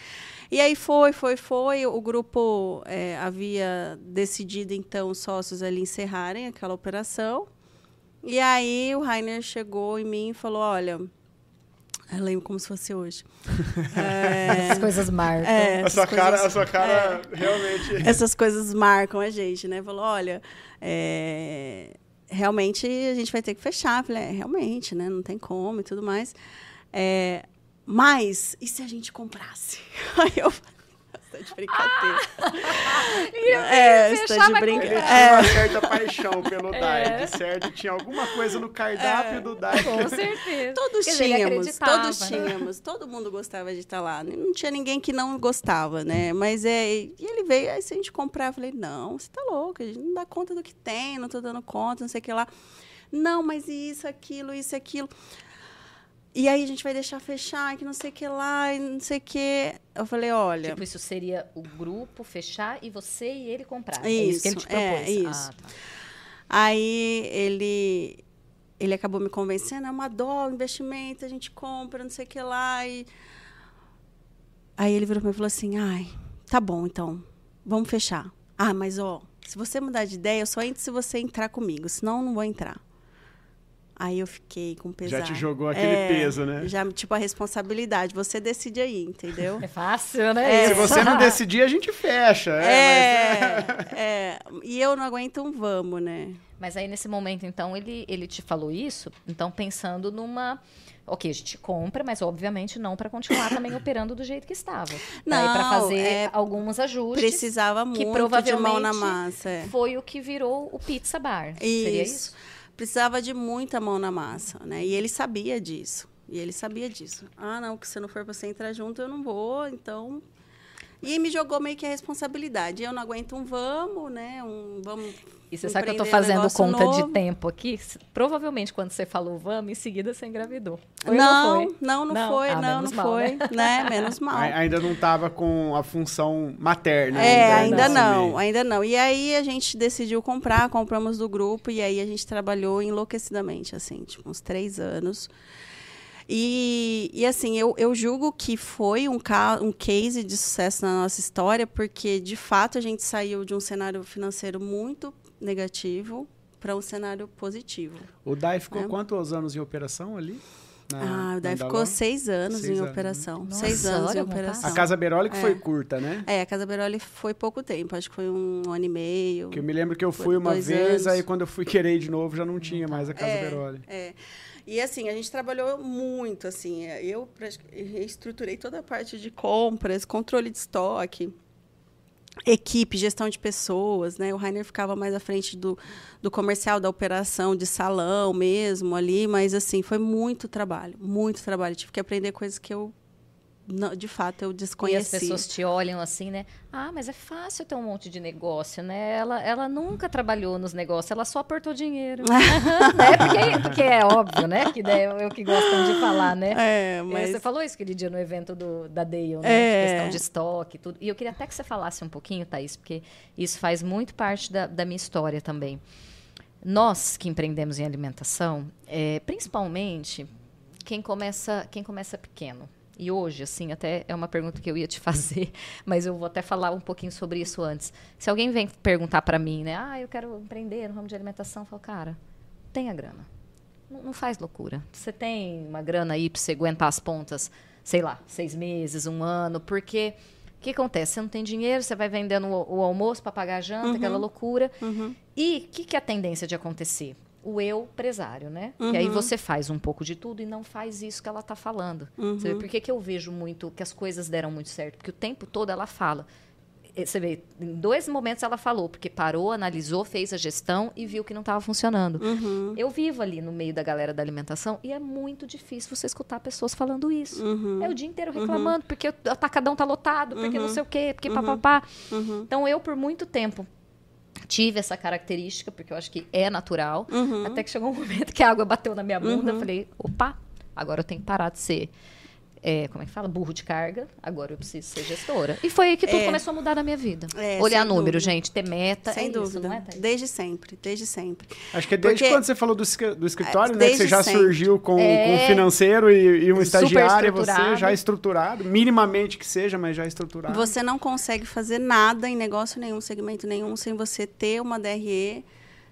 E aí foi, foi, foi. O grupo é, havia decidido, então, os sócios ali encerrarem aquela operação. E aí o Rainer chegou em mim e falou: Olha, eu lembro como se fosse hoje. É, Essas coisas marcam. é, A sua essas cara, coisas- a sua cara realmente. essas coisas marcam a gente, né? Falou, olha, é, realmente a gente vai ter que fechar. Falei, é, realmente, né? Não tem como e tudo mais. É, mas, e se a gente comprasse? Aí eu falei, tá de brincadeira. é, você tá fechar, de mas Ele brincadeira. tinha É, uma certa paixão pelo É. Certo. Tinha alguma coisa no cardápio do DAI. Com certeza. Todos tínhamos, todos né? tínhamos, todo mundo gostava de estar lá. Não tinha ninguém que não gostava, né? Mas é, e ele veio, aí se a gente comprar, eu falei, não, você tá louca, a gente não dá conta do que tem, não tô dando conta, não sei o que lá. Não, mas isso, aquilo, isso, aquilo. E aí a gente vai deixar fechar, que não sei o que lá, e não sei o que. Eu falei, olha, Tipo, isso seria o grupo fechar e você e ele comprar. é isso que ele te Isso, é, propôs. isso. Ah, tá. Aí ele ele acabou me convencendo, é uma dó, investimento, a gente compra, não sei o que lá. E... Aí ele virou para mim e falou assim: ai, tá bom, então, vamos fechar. Ah, mas ó, se você mudar de ideia, eu só entro se você entrar comigo, senão eu não vou entrar. Aí eu fiquei com pesar. Já te jogou aquele peso, né? Já, tipo, a responsabilidade. Você decide aí, entendeu? É fácil, né? Se isso? você não decidir, a gente fecha. É, mas- É, é. E eu não aguento um vamos, né? Mas aí, nesse momento, então, ele, ele te falou isso, então pensando numa. Ok, a gente compra, mas obviamente não para continuar também operando do jeito que estava. Daí para Não, fazer é, alguns ajustes. Precisava que muito de provavelmente mão na massa. é. Foi o que virou o pizza bar. Seria isso? Precisava de muita mão na massa, né? E ele sabia disso. E ele sabia disso. Ah, não, que se não for para você entrar junto, eu não vou, então. E me jogou meio que a responsabilidade. Eu não aguento um vamos, né? Um vamos. E você sabe que eu um fazendo conta novo. de tempo aqui? Provavelmente quando você falou vamos, em seguida você engravidou. Foi ou Não, foi? não, não, Não? foi, Ah, não, não mal, foi. né? Né? Menos mal. A- Ainda não estava com a função materna. É, ainda ainda nesse não, meio. ainda não. E aí a gente decidiu comprar, compramos do grupo e aí a gente trabalhou enlouquecidamente, assim, tipo, uns três anos. E, e assim, eu, eu julgo que foi um, ca um case de sucesso na nossa história, porque de fato a gente saiu de um cenário financeiro muito negativo para um cenário positivo. O DAI ficou É. quantos anos em operação ali? Na, ah, daí na ficou seis anos Seis em anos, né? operação. Nossa, seis anos em não operação. A Casa Beroli que É. foi curta, né? É, a Casa Beroli foi pouco tempo, acho que foi um ano e meio. Que eu me lembro que eu fui uma vez, anos. aí quando eu fui querer de novo já não tinha mais a Casa É, Beroli. É. E assim, a gente trabalhou muito, assim, é, eu reestruturei toda a parte de compras, controle de estoque, equipe, gestão de pessoas, né? O Rainer ficava mais à frente do, do comercial, da operação, de salão mesmo ali, mas assim, foi muito trabalho, muito trabalho. Tive que aprender coisas que eu, não- de fato, eu E as pessoas te olham assim, né? Ah, mas é fácil ter um monte de negócio, né? Ela, ela nunca trabalhou nos negócios, ela só aportou dinheiro. né? porque, porque é óbvio, né? Que daí é o que gostam de falar, né? É, mas... Você falou isso aquele dia no evento do, da Dale, né? É. De questão de estoque e tudo. E eu queria até que você falasse um pouquinho, Thaís, porque isso faz muito parte da, da minha história também. Nós que empreendemos em alimentação, é, principalmente quem começa, quem começa pequeno. E hoje, assim, até é uma pergunta que eu ia te fazer, mas eu vou até falar um pouquinho sobre isso antes. Se alguém vem perguntar para mim, né? Ah, eu quero empreender no ramo de alimentação, eu falo, cara, tenha grana. Não, não faz loucura. Você tem uma grana aí para você aguentar as pontas, sei lá, seis meses, um ano, porque o que acontece? Você não tem dinheiro, você vai vendendo o, o almoço para pagar a janta, aquela loucura. E o que, que é a tendência de acontecer? O eu presário, né? Que aí você faz um pouco de tudo e não faz isso que ela está falando. Você vê por que, que eu vejo muito que as coisas deram muito certo? Porque o tempo todo ela fala. Eh, Você vê, em dois momentos ela falou, porque parou, analisou, fez a gestão e viu que não estava funcionando. Uhum. Eu vivo ali no meio da galera da alimentação e é muito difícil você escutar pessoas falando isso. Uhum. É o dia inteiro reclamando, porque o atacadão tá lotado, porque não sei o quê, porque papapá. Uhum. Então eu, por muito tempo, tive essa característica, porque eu acho que é natural, Uhum. até que chegou um momento que a água bateu na minha bunda, eu falei, opa, agora eu tenho que parar de ser. É, como é que fala? Burro de carga, agora eu preciso ser gestora. E foi aí que tudo É. começou a mudar na minha vida. É, Olhar número, dúvida. gente, ter meta. Sem é dúvida. Isso, não é, desde sempre, desde sempre. Acho que é desde Porque- quando você falou do, do escritório, né? Que você já sempre. surgiu com, É. com um financeiro e, e um estagiário, você já estruturado, minimamente que seja, mas já estruturado. Você não consegue fazer nada em negócio nenhum, segmento nenhum, sem você ter uma DRE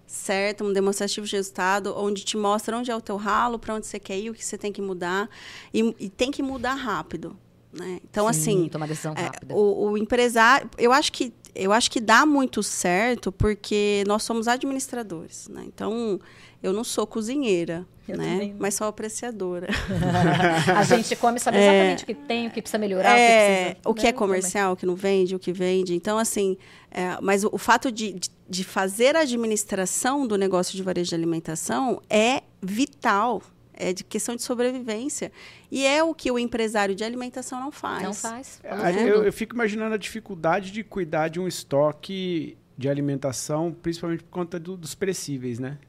certa, um demonstrativo de resultado, onde te mostra onde é o teu ralo, para onde você quer ir, o que você tem que mudar. E, e tem que mudar rápido. Né? Então, Sim, assim, tomar decisão é, rápida. o, o empresário, eu acho que eu acho que dá muito certo porque nós somos administradores, né? Então eu não sou cozinheira, Eu né? também. Mas sou apreciadora. a gente come, sabe É. exatamente o que tem, o que precisa melhorar, É, o que precisa. o que né? é comercial, o que não vende, o que vende. Então, assim, é, mas o, o fato de, de, de fazer a administração do negócio de varejo de alimentação é vital. É de questão de sobrevivência. E é o que o empresário de alimentação não faz. Não faz. É, Falou eu, eu fico imaginando a dificuldade de cuidar de um estoque de alimentação, principalmente por conta do- dos perecíveis, né?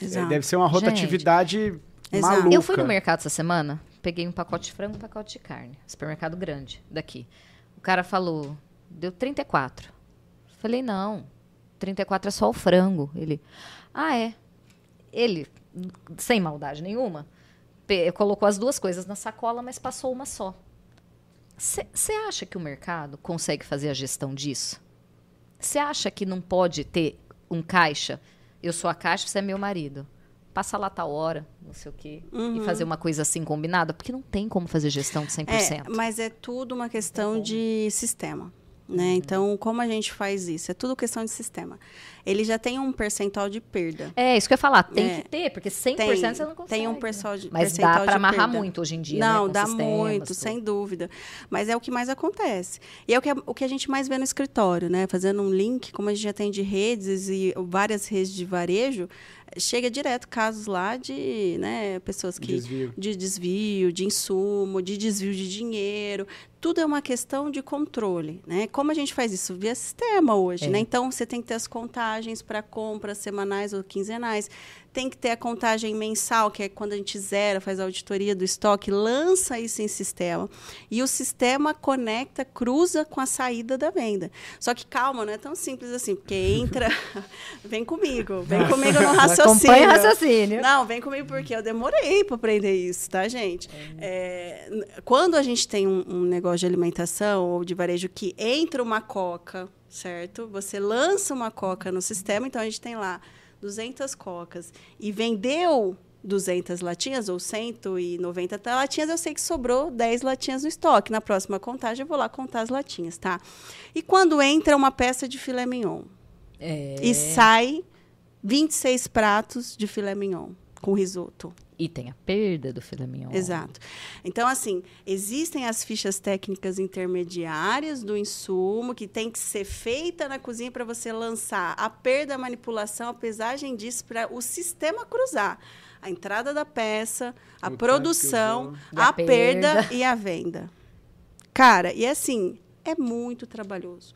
É, Exato. deve ser uma rotatividade Exato. maluca. Eu fui no mercado essa semana, peguei um pacote de frango e um pacote de carne. Supermercado grande daqui. O cara falou, deu 34. Falei, não, 34 é só o frango. Ele, ah, é. Ele, sem maldade nenhuma, colocou as duas coisas na sacola, mas passou uma só. Você acha que o mercado consegue fazer a gestão disso? Você acha que não pode ter um caixa? Eu sou a caixa, você é meu marido. Passa lá tal hora, não sei o quê. E fazer uma coisa assim combinada? Porque não tem como fazer gestão de 100%. É, mas é tudo uma questão de sistema. Né? Então, como a gente faz isso? É tudo questão de sistema. Ele já tem um percentual de perda. É, isso que eu ia falar. Tem É. que ter, porque 100% Tem, você não consegue. tem um né? percentual de Mas percentual dá para amarrar perda. muito hoje em dia, Não, né? dá sistemas, muito, tudo. sem dúvida. Mas é o que mais acontece. E é o que, o que a gente mais vê no escritório, né? Fazendo um link, como a gente já tem de redes e várias redes de varejo, chega direto casos lá de né, pessoas que Desvio. de desvio, de insumo, de desvio de dinheiro. Tudo é uma questão de controle, né? Como a gente faz isso via sistema hoje, É. né? Então você tem que ter as contagens para compras semanais ou quinzenais, tem que ter a contagem mensal, que é quando a gente zera, faz a auditoria do estoque, lança isso em sistema. E o sistema conecta, cruza com a saída da venda. Só que calma, não é tão simples assim, porque entra, vem comigo, vem comigo no raciocínio. Acompanha o raciocínio. Não, vem comigo porque eu demorei para aprender isso, tá, gente? É, n- quando a gente tem um, um negócio de alimentação ou de varejo que entra uma coca, certo? Você lança uma coca no sistema, então a gente tem lá 200 cocas e vendeu 200 latinhas ou 190 latinhas, eu sei que sobrou 10 latinhas no estoque. Na próxima contagem, eu vou lá contar as latinhas, tá? E quando entra uma peça de filé mignon É. e sai 26 pratos de filé mignon com risoto. E tem a perda do filé mignon. Exato. Então, assim, existem as fichas técnicas intermediárias do insumo que tem que ser feita na cozinha para você lançar a perda, a manipulação, a pesagem disso para o sistema cruzar. A entrada da peça, a O produção, E a a perda perda. e a venda. Cara, e assim, é muito trabalhoso.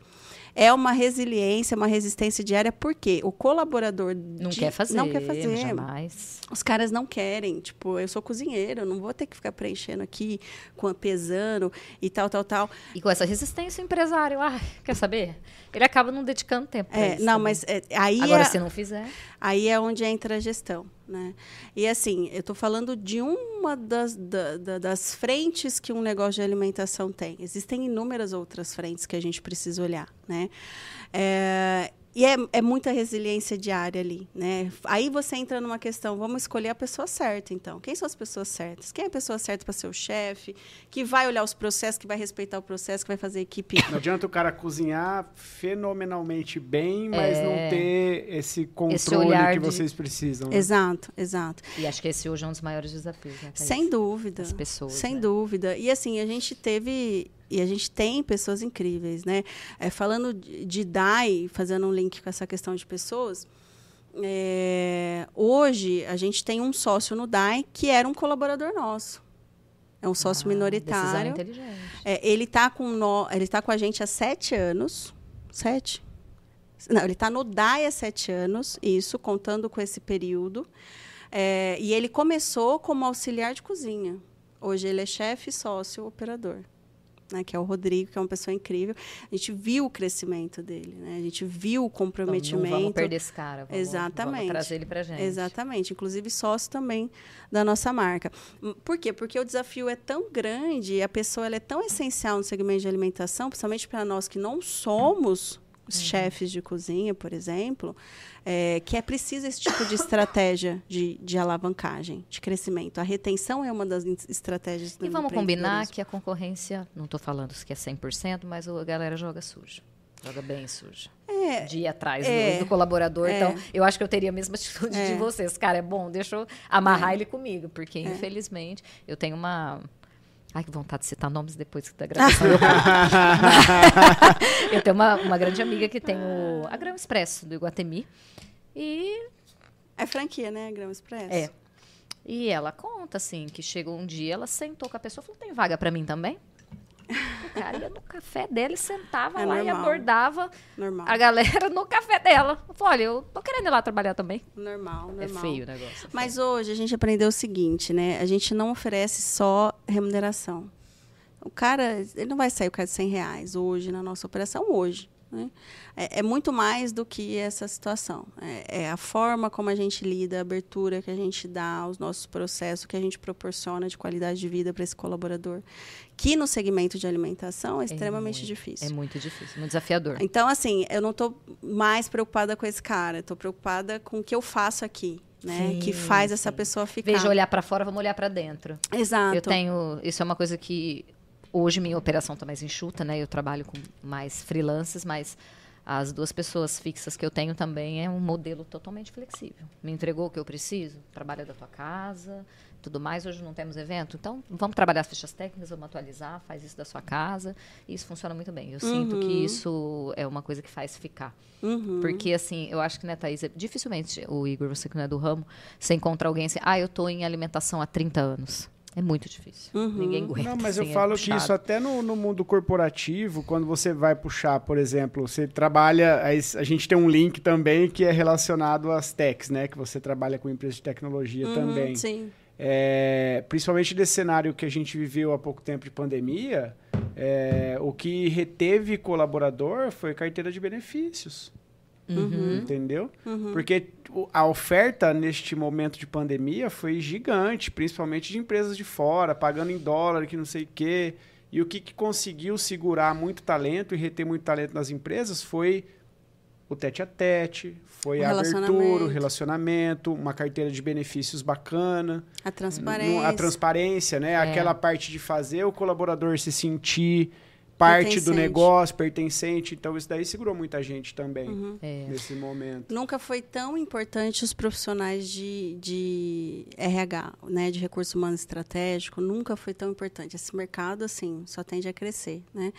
É uma resiliência, uma resistência diária, porque o colaborador Não de- quer fazer. não quer fazer. Jamais. Os caras não querem. Tipo, eu sou cozinheiro, eu não vou ter que ficar preenchendo aqui, com pesando e tal, tal, tal. E com essa resistência, o empresário, ah, quer saber? Ele acaba não dedicando tempo É, isso não, também. mas é, aí, Agora, é, se não fizer... aí é onde entra a gestão. Né? E assim, eu estou falando de uma das, da- da- das frentes que um negócio de alimentação tem. Existem inúmeras outras frentes que a gente precisa olhar. Né? É, e é, é muita resiliência diária ali, né? Aí você entra numa questão, vamos escolher a pessoa certa, então. Quem são as pessoas certas? Quem é a pessoa certa para ser o chefe? Que vai olhar os processos, que vai respeitar o processo, que vai fazer a equipe Não adianta o cara cozinhar fenomenalmente bem, mas É. não ter esse controle olhar que de- vocês precisam. né? Exato, exato. E acho que esse hoje é um dos maiores desafios, né? Sem dúvida. As pessoas, Sem né? dúvida. E assim, a gente teve. E a gente tem pessoas incríveis, né? É, falando de, DAI, fazendo um link com essa questão de pessoas, é, hoje a gente tem um sócio no DAI que era um colaborador nosso. É um sócio Ah, minoritário. É, ele está com, ele tá com a gente há sete anos. Sete? Não, ele está no DAI há sete anos, isso, contando com esse período. É, e ele começou como auxiliar de cozinha. Hoje ele é chefe, sócio, operador. Né, que é o Rodrigo, que é uma pessoa incrível. A gente viu o crescimento dele, né? a gente viu o comprometimento. não vamos perder esse cara. Vamos, Exatamente. Vamos trazer ele pra gente. Exatamente, inclusive sócio também da nossa marca. Hum, Por quê? Porque o desafio é tão grande, a pessoa é tão essencial no segmento de alimentação, principalmente para nós que não somos os chefes de cozinha, por exemplo, é, que é preciso esse tipo de estratégia de, de alavancagem, de crescimento. A retenção é uma das estratégias do E vamos combinar que a concorrência, não estou falando que é 100%, mas a galera joga sujo. Joga bem sujo. É, De ir atrás é, do, do colaborador. é. Então, eu acho que eu teria a mesma atitude É. de vocês. Cara, é bom, deixa eu amarrar ele comigo. Porque, infelizmente, eu tenho uma... Ai, que vontade de citar nomes depois da gravação. eu eu tenho uma, uma grande amiga que tem o, a Grão Expresso do Iguatemi. E é franquia, né, Grão Expresso? É. E ela conta, assim, que chegou um dia, ela sentou com a pessoa e falou: tem vaga pra mim também? O cara ia no café dela e sentava É lá e normal. abordava Normal. a galera no café dela. Eu falei, olha, eu tô querendo ir lá trabalhar também. Normal, normal. É feio o negócio. Mas hoje a gente aprendeu o seguinte, né? A gente não oferece só remuneração. O cara, ele não vai sair o cara de 100 reais hoje na nossa operação, hoje. Né? É, é muito mais do que essa situação. É, é a forma como a gente lida, a abertura que a gente dá, os nossos processos, que a gente proporciona de qualidade de vida para esse colaborador, que no segmento de alimentação é extremamente muito, difícil. É muito difícil, muito desafiador. Então, assim, eu não estou mais preocupada com esse cara, estou preocupada com o que eu faço aqui, né? Sim, que faz essa sim. pessoa ficar. Veja olhar pra fora, vamos olhar pra dentro. Exato. Eu tenho. Isso é uma coisa que. Hoje minha operação está mais enxuta, né? Eu trabalho com mais freelancers, mas as duas pessoas fixas que eu tenho também é um modelo totalmente flexível. Me entregou o que eu preciso, trabalha da tua casa, tudo mais. Hoje não temos evento, então vamos trabalhar as fichas técnicas, vamos atualizar, faz isso da sua casa. Isso funciona muito bem. Eu sinto que isso é uma coisa que faz ficar. Uhum. Porque, assim, eu acho que, né, Thaís, é- dificilmente, o Igor, você que não é do ramo, você encontra alguém assim, ah, eu tô em alimentação há 30 anos. É muito difícil. Uhum. Ninguém aguenta. Não, mas eu assim, é falo que puxado. isso até no, no mundo corporativo, quando você vai puxar, por exemplo, você trabalha, aí a gente tem um link também que é relacionado às techs, né? Que você trabalha com empresas de tecnologia Uhum, também. Sim. É, principalmente desse cenário que a gente viveu há pouco tempo de pandemia, é, o que reteve colaborador foi carteira de benefícios. Uhum. Entendeu? Porque o- a oferta neste momento de pandemia foi gigante, principalmente de empresas de fora, pagando em dólar, que não sei o quê. E o que, que conseguiu segurar muito talento e reter muito talento nas empresas foi o tete a tete, foi O a abertura, o relacionamento. uma carteira de benefícios bacana, A transparência. a transparência, né? É. Aquela parte de fazer o colaborador se sentir parte do negócio, pertencente. Então, isso daí segurou muita gente também Uhum. É. nesse momento. Nunca foi tão importante os profissionais de, de RH, né, de recurso humano estratégico, nunca foi tão importante. Esse mercado, assim, só tende a crescer, né?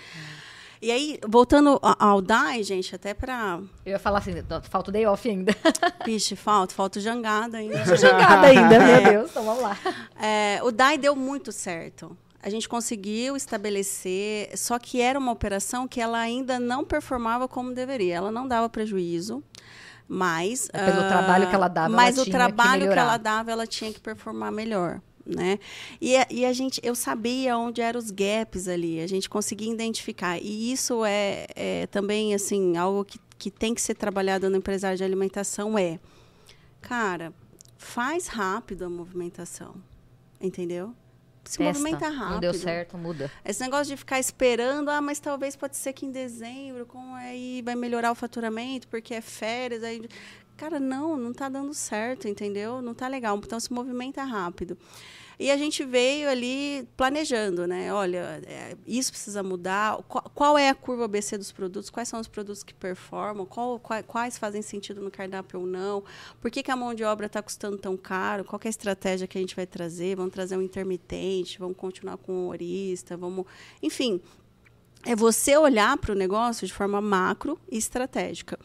E aí, voltando ao DAI, gente, até para... Eu ia falar assim, falta o day off ainda. Vixe, falta, falta o jangada ainda. Jogada ainda, meu. Deus. Então vamos lá. É, o DAI deu muito certo. A gente conseguiu estabelecer, só que era uma operação que ela ainda não performava como deveria. Ela não dava prejuízo, mas É pelo ah, trabalho que ela dava, ela mas tinha o que trabalho que, melhorar. ela dava, ela tinha que performar melhor. Né? E, a- e a gente, eu sabia onde eram os gaps ali, a gente conseguia identificar. E isso é, é também assim algo que, que tem que ser trabalhado no empresário de alimentação é, cara, faz rápido a movimentação, entendeu? Se Testa. movimenta rápido. Não deu certo, muda. Esse negócio de ficar esperando, ah, mas talvez pode ser que em dezembro, como aí vai melhorar o faturamento, porque é férias, aí. Cara, não, não tá dando certo, entendeu? Não tá legal. Então se movimenta rápido. E a gente veio ali planejando, né? Olha, é, isso precisa mudar. Qual, qual é a curva ABC dos produtos? Quais são os produtos que performam? Qual- qua- quais fazem sentido no cardápio ou não? Por que, que a mão de obra está custando tão caro? Qual é a estratégia que a gente vai trazer? Vamos trazer um intermitente? Vamos continuar com um horista? Vamos... Enfim, é você olhar para o negócio de forma macro e estratégica.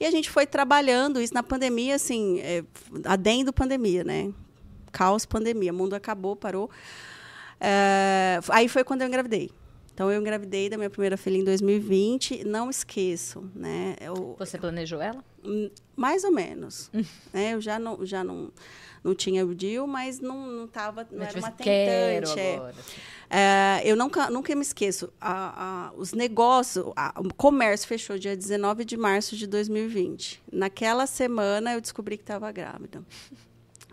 E a gente foi trabalhando isso na pandemia, assim, é, adendo pandemia, né? Caos, pandemia, o mundo acabou, parou. É, aí foi quando eu engravidei. Então, eu engravidei da minha primeira filha em 2020. Não esqueço, né? Eu, Você planejou ela? Hum, Mais ou menos. né? Eu já não, já não, não tinha o deal, mas não, não, tava, não Mas, era tipo uma assim, quero tentante. é. assim. É, eu nunca, nunca me esqueço. A- a- os negócios, a- o comércio fechou dia 19 de março de 2020. Naquela semana eu descobri que estava grávida.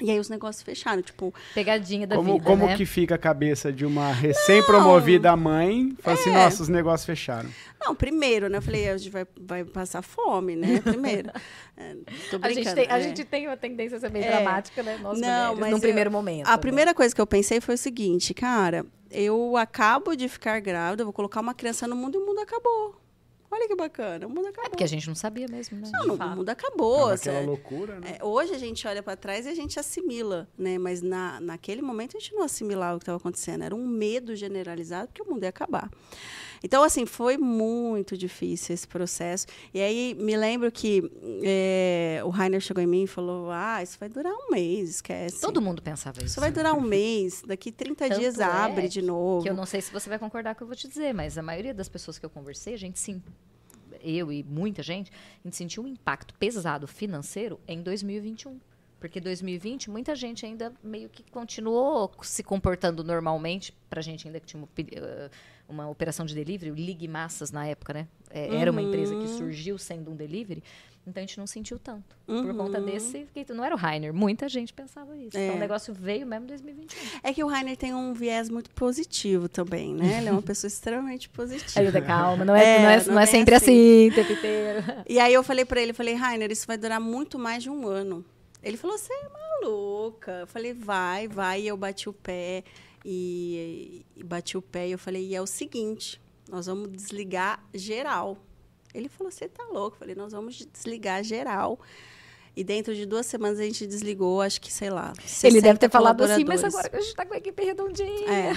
E aí os negócios fecharam, tipo, Pegadinha da Como, vida, como né? que fica a cabeça de uma recém-promovida mãe? Fala assim, É. nossa, os negócios fecharam. não, primeiro, né? Eu falei, a gente vai, vai passar fome, né? Primeiro. É, tô A gente, tem, a é. gente tem uma tendência a ser meio É. dramática, né? Nós Não, mulheres, mas num eu- primeiro momento. A né? primeira coisa que eu pensei foi o seguinte, cara, eu acabo de ficar grávida, eu vou colocar uma criança no mundo e o mundo acabou. Olha que bacana, o mundo acabou. É porque a gente não sabia mesmo, né? Não, o mundo acabou. Tava aquela sabe? loucura, né? É, hoje a gente olha para trás e a gente assimila, né? Mas na, naquele momento a gente não assimilava o que estava acontecendo. Era um medo generalizado que o mundo ia acabar. Então, assim, foi muito difícil esse processo. E aí me lembro que é, o Rainer chegou em mim e falou: Ah, isso vai durar um mês, esquece. Todo mundo pensava isso. Isso vai durar um mês, daqui 30 Tanto dias é abre de novo. Que eu não sei se você vai concordar com o que eu vou te dizer, mas a maioria das pessoas que eu conversei, a gente sim, eu e muita gente, a gente sentiu um impacto pesado financeiro em 2021. Porque 2020, muita gente ainda meio que continuou se comportando normalmente. Pra gente ainda que tinha uma, pe- uma operação de delivery, o Ligue Massas na época, né? Eh, Era uma empresa que surgiu sendo um delivery. Então a gente não sentiu tanto. Por conta desse. Não era o Rainer, muita gente pensava isso. Então É. o negócio veio mesmo em 2021. É que o Rainer tem um viés muito positivo também, né? Ele é uma pessoa extremamente positiva. Ajuda, calma, não é, É, não é, não não é é sempre assim, o tempo inteiro. E aí eu falei pra ele, falei, Rainer, isso vai durar muito mais de um ano. Ele falou, você é maluca. Eu falei, vai, vai. E eu bati o pé e, e bati o pé e eu falei, e é o seguinte, nós vamos desligar geral. Ele falou, você tá louco? Eu falei, nós vamos desligar geral. E dentro de duas semanas a gente desligou, acho que, sei lá, Ele deve 60 ter falado assim, mas agora que a gente tá com a equipe redondinha. É.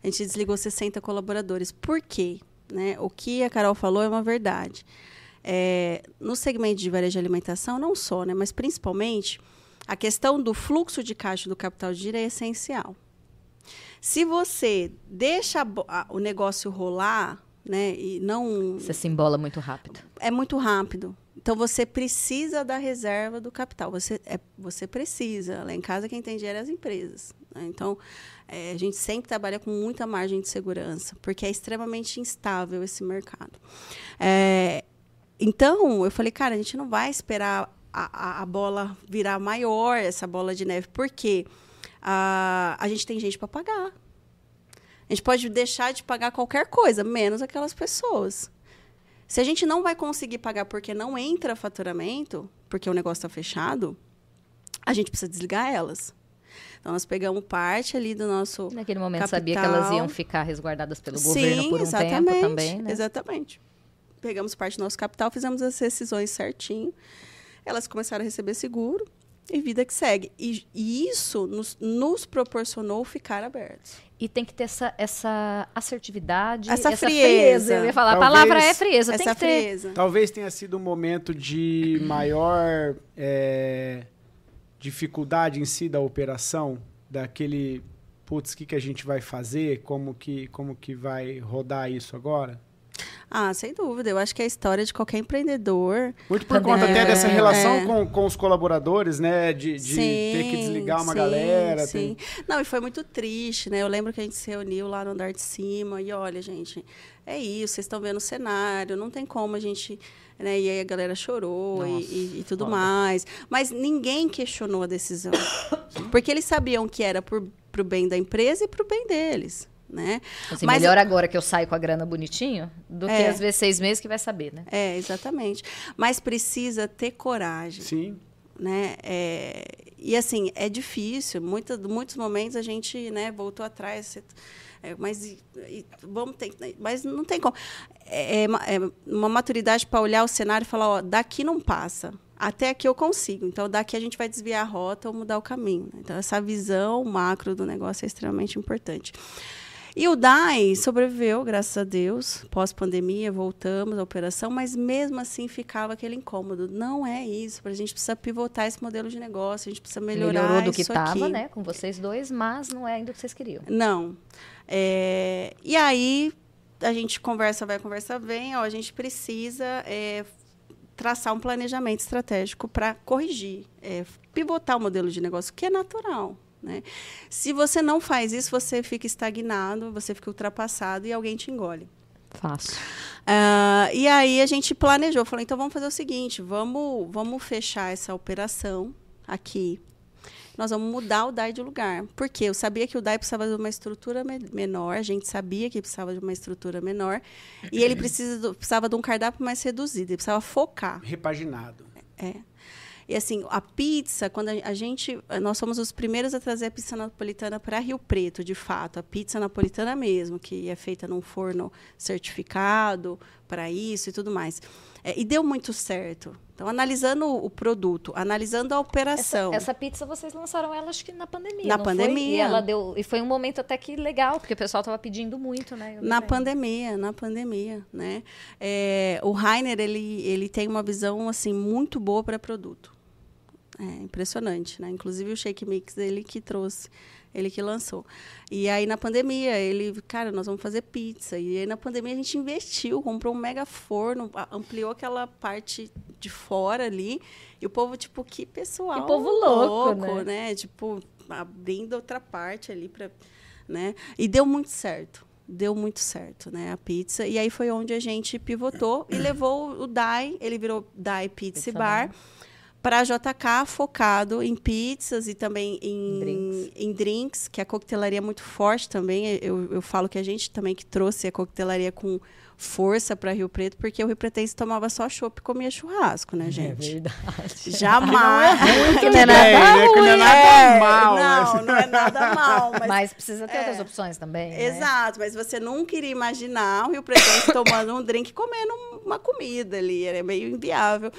A gente desligou 60 colaboradores. Por quê? Né? O que a Carol falou é uma verdade. É, no segmento de varejo de alimentação, não só, né, mas principalmente, a questão do fluxo de caixa do capital de giro é essencial. Se você deixa o negócio rolar, né, e não Você se embola muito rápido. é muito rápido. Então você precisa da reserva do capital. Você, é, você precisa. Lá em casa quem tem dinheiro é as empresas. né? Então é, a gente sempre trabalha com muita margem de segurança, porque é extremamente instável esse mercado. É, então eu falei, cara, a gente não vai esperar a, a- a bola virar maior, essa bola de neve, porque a, a gente tem gente para pagar. A gente pode deixar de pagar qualquer coisa, menos aquelas pessoas. Se a gente não vai conseguir pagar porque não entra faturamento, porque o negócio está fechado, a gente precisa desligar elas. Então, nós pegamos parte ali do nosso. Naquele momento capital. sabia que elas iam ficar resguardadas pelo Sim, governo por um exatamente, tempo também, né? Exatamente. Pegamos parte do nosso capital, fizemos as decisões certinho. Elas começaram a receber seguro e vida que segue. E, e isso nos, nos proporcionou ficar abertos. E tem que ter essa, essa assertividade, Essa essa frieza. Eu ia falar, Talvez a palavra é frieza. Tem Essa que ter. frieza. Talvez tenha sido um momento de maior é, dificuldade em si da operação, daquele, putz, o que, que a gente vai fazer? Como que, como que vai rodar isso agora? Ah, sem dúvida. Eu acho que é a história de qualquer empreendedor. Muito por conta até dessa É, relação é. com, com os colaboradores, né? De, de ter que desligar uma sim, galera. Sim. tem- Não, e foi muito triste, né? Eu lembro que a gente se reuniu lá no andar de cima e olha, gente, é isso, vocês estão vendo o cenário, não tem como a gente. Né? E aí a galera chorou e, Nossa, e- e tudo foda. mais. Mas ninguém questionou a decisão. porque eles sabiam que era para o bem da empresa e para o bem deles. Né? Assim, Mas melhor agora que eu saio com a grana bonitinho do que É. às vezes seis meses que vai saber, né? É, exatamente. Mas precisa ter coragem. Sim. né? É, e assim, é difícil. Muita, muitos momentos a gente né, voltou atrás. é, mas e- e vamos ter, mas não tem como. É, é é uma maturidade para olhar o cenário e falar, ó, daqui não passa. Até aqui eu consigo. Então, daqui a gente vai desviar a rota ou mudar o caminho. né? Então, essa visão macro do negócio é extremamente importante. E o DAI sobreviveu, graças a Deus. Pós-pandemia, voltamos à operação, mas mesmo assim ficava aquele incômodo. Não é isso, a gente precisa pivotar esse modelo de negócio, a gente precisa melhorar Melhorou do que estava, né? Com vocês dois, mas não é ainda o que vocês queriam. Não. É, e aí, a gente conversa, vai, conversa, vem. Ó, a gente precisa é, traçar um planejamento estratégico para corrigir, é, pivotar o modelo de negócio, que é natural. Né? Se você não faz isso, você fica estagnado, você fica ultrapassado e alguém te engole. Fácil. Ah, e aí a gente planejou, falou, então vamos fazer o seguinte, vamos, vamos fechar essa operação aqui. Nós vamos mudar o DAI de lugar. Porque eu sabia que o DAI precisava de uma estrutura me- menor, a gente sabia que precisava de uma estrutura menor, e ele precisa do- precisava de um cardápio mais reduzido, ele precisava focar. Repaginado. É. E assim, a pizza, quando a, gente. Nós somos os primeiros a trazer a pizza napolitana para Rio Preto, de fato. A pizza napolitana mesmo, que é feita num forno certificado para isso e tudo mais. É, e deu muito certo. Então, analisando o, produto, analisando a Essa, operação. essa pizza vocês lançaram ela acho que na pandemia. Na não foi? pandemia. E ela deu. E foi um momento até que legal, porque o pessoal estava pedindo muito, né? Eu Na pandemia, na pandemia, né? É, o Rainer, ele, ele tem uma visão, assim, muito boa para produto. É impressionante, né? Inclusive o Shake Mix, ele que trouxe, ele que lançou. E aí, na pandemia, ele, cara, nós vamos fazer pizza. E aí, na pandemia, a gente investiu, comprou um mega forno, ampliou aquela parte de fora ali. E o povo, tipo, que pessoal Que povo louco, né? Tipo, abrindo outra parte ali para né? E deu muito certo. Deu muito certo, né? A pizza. E aí foi onde a gente pivotou e levou o DAI, ele virou DAI Pizza, Pizza Bar, para a JK focado em pizzas e também em, Drinks. em drinks, que a coquetelaria é muito forte também. Eu, eu falo que a gente também que trouxe a coquetelaria com força para Rio Preto, porque o Rio Pretense tomava só chopp e comia churrasco, né, É gente? verdade. Jamais. Muito não é nada né? Não é ruim, nada É, mal. Não, mas- não é nada mal. Mas, Mas precisa ter é. outras opções também. né? Exato, mas você nunca iria imaginar o Rio Pretense tomando um drink e comendo uma comida ali. Era meio inviável.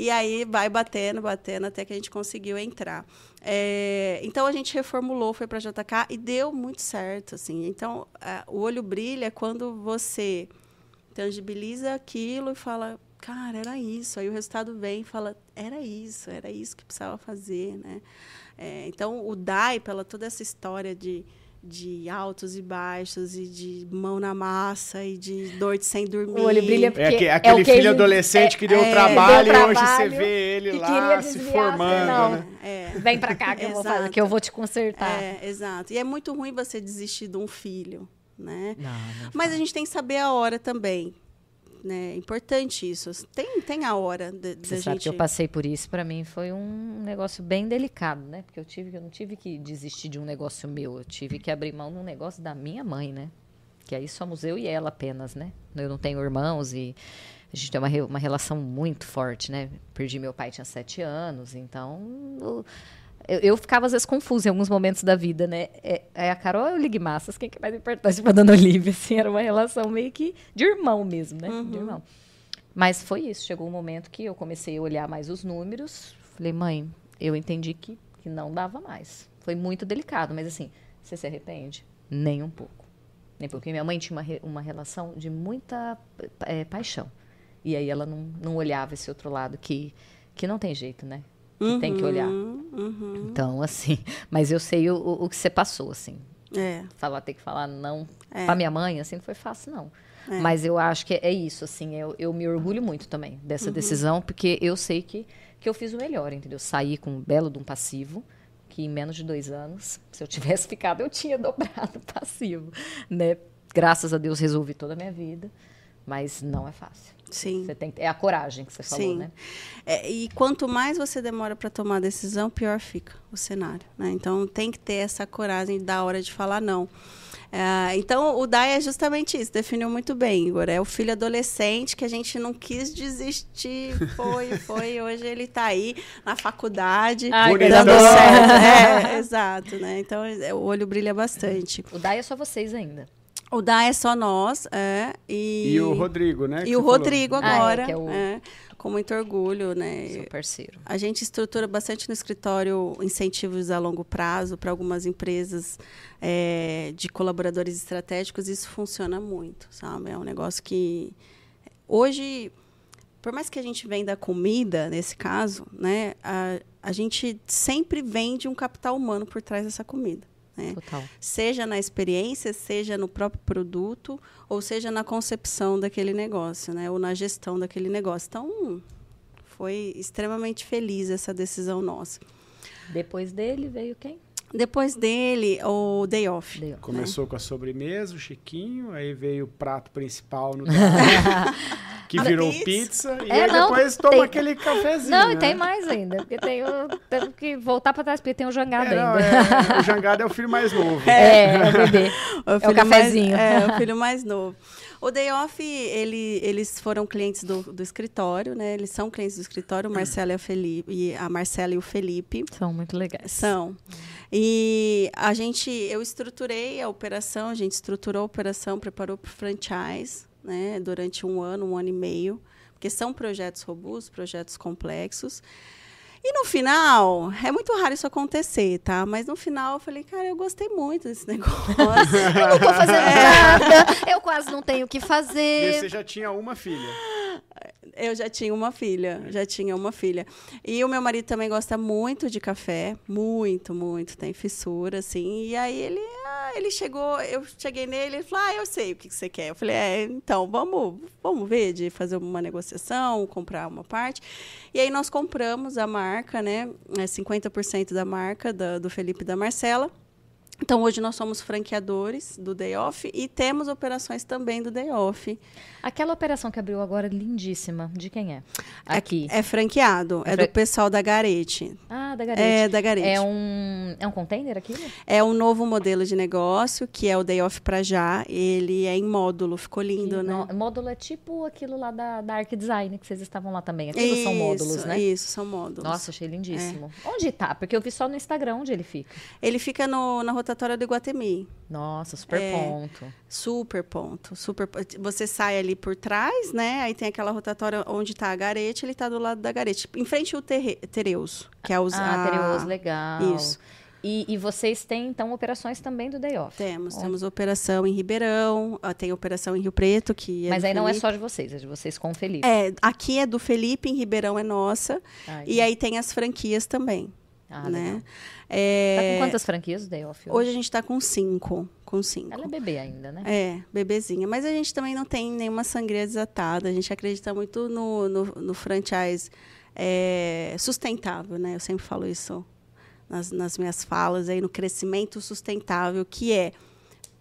E aí vai batendo, batendo, até que a gente conseguiu entrar. É, então a gente reformulou, foi para JK e deu muito certo. Assim. Então o olho brilha quando você tangibiliza aquilo e fala, cara, era isso. Aí o resultado vem e fala, era isso, era isso que precisava fazer, né? É, então o DAI, pela toda essa história de, de altos e baixos e de mão na massa e de noite sem dormir. O olho brilha É porque é aquele o que filho ele- adolescente que deu é, trabalho deu e hoje você trabalho, vê ele que lá queria se formando. não. né? É, Vem pra cá que eu vou fazer, que eu vou te consertar. é, exato. E é muito ruim você desistir de um filho, né? Não, não Mas a gente tem que saber a hora também. Né? É importante isso. Tem, tem a hora da Você gente. sabe que eu passei por isso, pra mim foi um negócio bem delicado, né? Porque eu tive, eu não tive que desistir de um negócio meu, eu tive que abrir mão de um negócio da minha mãe, né? Que aí somos eu e ela apenas, né? Eu não tenho irmãos e a gente tem uma, uma relação muito forte, né? Perdi meu pai tinha sete anos, então o- eu, eu ficava às vezes confusa em alguns momentos da vida, né? É, é a Carol ou o Ligue Massas? Quem que é mais importante pra Dona Olivia? Assim, era uma relação meio que de irmão mesmo, né? De irmão. Mas foi isso. Chegou um momento que eu comecei a olhar mais os números. Falei, mãe, eu entendi que, que não dava mais. Foi muito delicado, mas assim, você se arrepende? Nem um pouco. Nem porque minha mãe tinha uma, re- uma relação de muita eh, paixão. E aí ela não, não olhava esse outro lado que, que não tem jeito, né? Que tem que olhar. Uhum. Então, assim, mas eu sei o, o que você passou, assim. É. Falar, ter que falar não É. pra minha mãe, assim, não foi fácil, não. É. Mas eu acho que é isso, assim, eu, eu me orgulho muito também Uhum. dessa decisão, porque eu sei que, que eu fiz o melhor, entendeu? Saí com um belo de um passivo, que em menos de dois anos, se eu tivesse ficado, eu tinha dobrado o passivo, né? Graças a Deus resolvi toda a minha vida, mas não é fácil. Sim. Você tem, é a coragem que você falou, Sim. né? É, e quanto mais você demora para tomar a decisão, pior fica o cenário. Né? Então tem que ter essa coragem da hora de falar não. É, então o DAI é justamente isso, definiu muito bem, Igor. É o filho adolescente que a gente não quis desistir. Foi, foi. Hoje ele está aí na faculdade, Ai, dando certo. É, exato, né? Então é, o olho brilha bastante. O DAI é só vocês ainda. O DAI é só nós, é, e, E o Rodrigo, né? e o você falou. Rodrigo Ah, é, agora, que é o- é, com muito orgulho, né? Seu parceiro. A gente estrutura bastante no escritório incentivos a longo prazo para algumas empresas é, de colaboradores estratégicos. Isso funciona muito, sabe? É um negócio que hoje, por mais que a gente venda comida nesse caso, né, a, a gente sempre vende um capital humano por trás dessa comida. Né? Seja na experiência, seja no próprio produto, ou seja na concepção daquele negócio, né? Ou na gestão daquele negócio. Então, foi extremamente feliz essa decisão nossa. Depois dele veio quem? Depois dele, o Day Off. Day Off. Começou com a sobremesa, o Chiquinho, aí veio o prato principal no que virou pizza. pizza, e É, aí não, depois toma tem- aquele cafezinho. Não, e né? tem mais ainda. Porque tem o, temos que voltar pra trás, porque tem o jangado É, não, ainda. é, o Jangada é o filho mais novo. É, é o bebê. O É o cafezinho. Mais, é, o filho mais novo. O Day Off, ele, eles foram clientes do, do escritório, né? Eles são clientes do escritório, o Marcelo e, a Felipe, e a Marcela e o Felipe. São muito legais. São. E a gente, eu estruturei a operação, a gente estruturou a operação, preparou para o franchise, né, durante um ano, um ano e meio, porque são projetos robustos, projetos complexos. E no final, é muito raro isso acontecer, tá? Mas no final eu falei, cara, eu gostei muito desse negócio. Eu não tô fazendo nada. Eu quase não tenho o que E fazer. você já tinha uma filha. Eu já tinha uma filha, já tinha uma filha. E o meu marido também gosta muito de café, muito, muito, tem fissura, assim. E aí ele, ele chegou, eu cheguei nele, ele falou, ah, eu sei o que você quer. Eu falei, é, então, vamos, vamos ver de fazer uma negociação, comprar uma parte. E aí nós compramos a marca, né, é 50% da marca da- do Felipe e da Marcela. Então, hoje nós somos franqueadores do Day Off e temos operações também do Day Off. Aquela operação que abriu agora, lindíssima. De quem é? Aqui. É franqueado, É é, do pessoal da Garete. Ah, da Garete. É da Garete. É um, é um container aquilo? É um novo modelo de negócio, que é o Day Off pra já. Ele é em módulo, ficou lindo, Que né? no- módulo é tipo aquilo lá da, da Arc Design, que vocês estavam lá também. Aquilo são módulos, Isso, né? Isso, são módulos. Nossa, achei lindíssimo. Onde tá? Porque eu vi só no Instagram onde ele fica. Ele fica no, na rotatória do Iguatemi. Nossa, super É. ponto. Super ponto, super Você sai ali por trás, né? Aí tem aquela rotatória onde tá a Garete, ele tá do lado da Garete. Em frente ao Terre- Tereus, que é os... Ah, a- Tereus, legal. Isso. E, e vocês têm, então, operações também do Day Off? Temos, temos operação em Ribeirão, ah, tem operação em Rio Preto, que é Mas aí não é Felipe. só de vocês, é de vocês com o Felipe. É, aqui é do Felipe, em Ribeirão é nossa. Ai, E aí tem as franquias também, ah, né? É, Tá com quantas franquias o Day Off hoje? Hoje a gente está com cinco, com cinco. Ela é bebê ainda, né? É, bebezinha. Mas a gente também não tem nenhuma sangria desatada. A gente acredita muito no, no, no franchise é, sustentável, né? Eu sempre falo isso nas, nas minhas falas aí, no crescimento sustentável, que é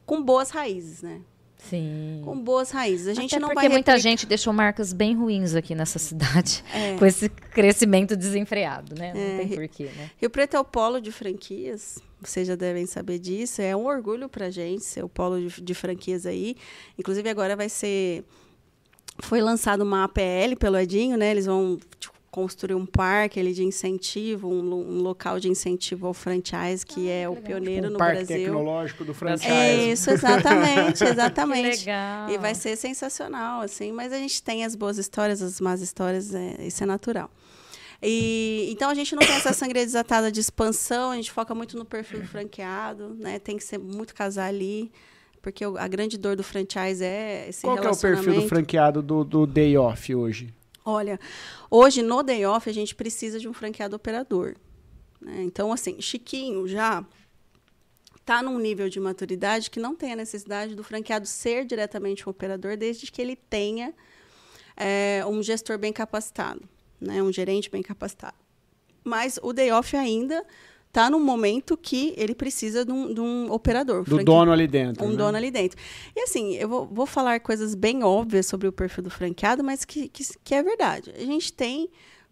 com boas raízes, né? Sim. Com boas raízes. A gente Até não porque vai muita replicar- gente deixou marcas bem ruins aqui nessa cidade, É. com esse crescimento desenfreado, né? Não É, tem porquê, né? Rio Preto é o polo de franquias, vocês já devem saber disso. É um orgulho para a gente ser o polo de, de franquias aí. Inclusive, agora vai ser foi lançado uma APL pelo Edinho, né? Eles vão tipo, construir um parque ali de incentivo, um, um, local de incentivo ao franchise, que ah, é o legal. pioneiro tipo um no parque Brasil. tecnológico do franchise. É isso, exatamente, exatamente. legal. E vai ser sensacional, assim, mas a gente tem as boas histórias, as más histórias, é, isso é natural. E, então a gente não tem essa sangria desatada de expansão, a gente foca muito no perfil franqueado, né? Tem que ser muito casar ali, porque a grande dor do franchise é esse Qual relacionamento. Qual é o perfil do franqueado do, do day off hoje? Olha, hoje no day off a gente precisa de um franqueado operador. Né? Então, assim, Chiquinho já está num nível de maturidade que não tem a necessidade do franqueado ser diretamente um operador, desde que ele tenha é, um gestor bem capacitado, né? um gerente bem capacitado. Mas o day off ainda está num momento que ele precisa de um, de um operador. Do dono ali dentro. Um né? dono ali dentro. E assim, eu vou, vou, falar coisas bem óbvias sobre o perfil do franqueado, mas que, que, que é verdade. A gente tem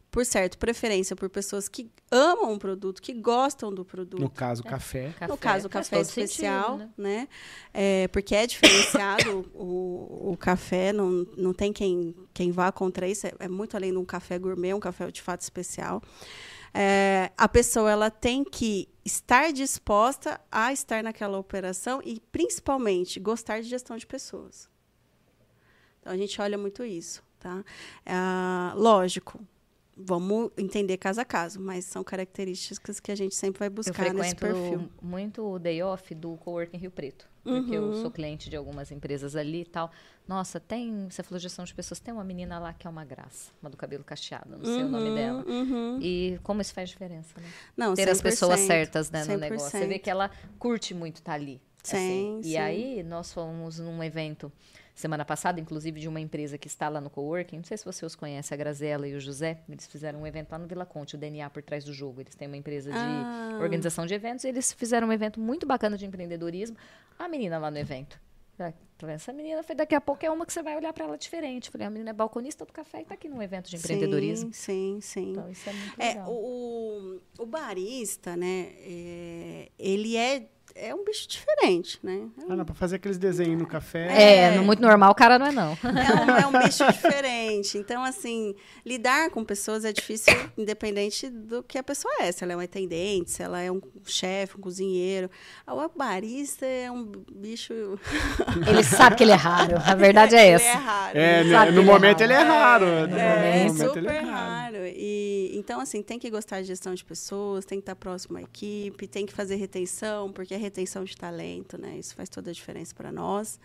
por certo, preferência por pessoas que amam o produto, que gostam do produto. No caso, é. café. No caso, o café especial, sentido, né? né? É, porque é diferenciado o, o café, não, não tem quem, quem vá contra isso, é, é muito além de um café gourmet, um café de fato especial é, a pessoa ela tem que estar disposta a estar naquela operação e, principalmente, gostar de gestão de pessoas. Então, a gente olha muito isso. Tá? É, lógico, vamos entender caso a caso, mas são características que a gente sempre vai buscar nesse perfil. muito o day off do Coworking Rio Preto, porque uhum. eu sou cliente de algumas empresas ali e tal. Nossa, tem, você falou gestão de pessoas, tem uma menina lá que é uma graça, uma do cabelo casteado, não sei uhum, o nome uhum, dela. Uhum. E como isso faz diferença, né? Não, Ter as pessoas certas né, no negócio. Você vê que ela curte muito estar tá ali. Sim, assim. sim. E aí, nós fomos num evento semana passada, inclusive, de uma empresa que está lá no coworking. Não sei se você os conhece, a Grazela e o José. Eles fizeram um evento lá no Vila Conte, o DNA por trás do jogo. Eles têm uma empresa de ah. organização de eventos e eles fizeram um evento muito bacana de empreendedorismo. A menina lá no evento. Tá Essa menina foi daqui a pouco é uma que você vai olhar para ela diferente. Falei, a menina é balconista do café e está aqui num evento de empreendedorismo. Sim, sim, sim. Então isso é muito é, legal. O, o barista, né? É, ele é é um bicho diferente, né? É ah, não, para fazer aqueles desenhos no café. É, é, muito normal o cara não é, não. É um, é um bicho diferente. Então, assim, lidar com pessoas é difícil, independente do que a pessoa é. Se ela é uma atendente, se ela é um chefe, um cozinheiro. O barista é um bicho. Ele sabe que ele é raro. A verdade é essa. Ele é raro. É, no, no momento ele é raro. É, é super é raro. E, então, assim, tem que gostar de gestão de pessoas, tem que estar próximo à equipe, tem que fazer retenção, porque a retenção de talento, né? Isso faz toda a diferença para nós.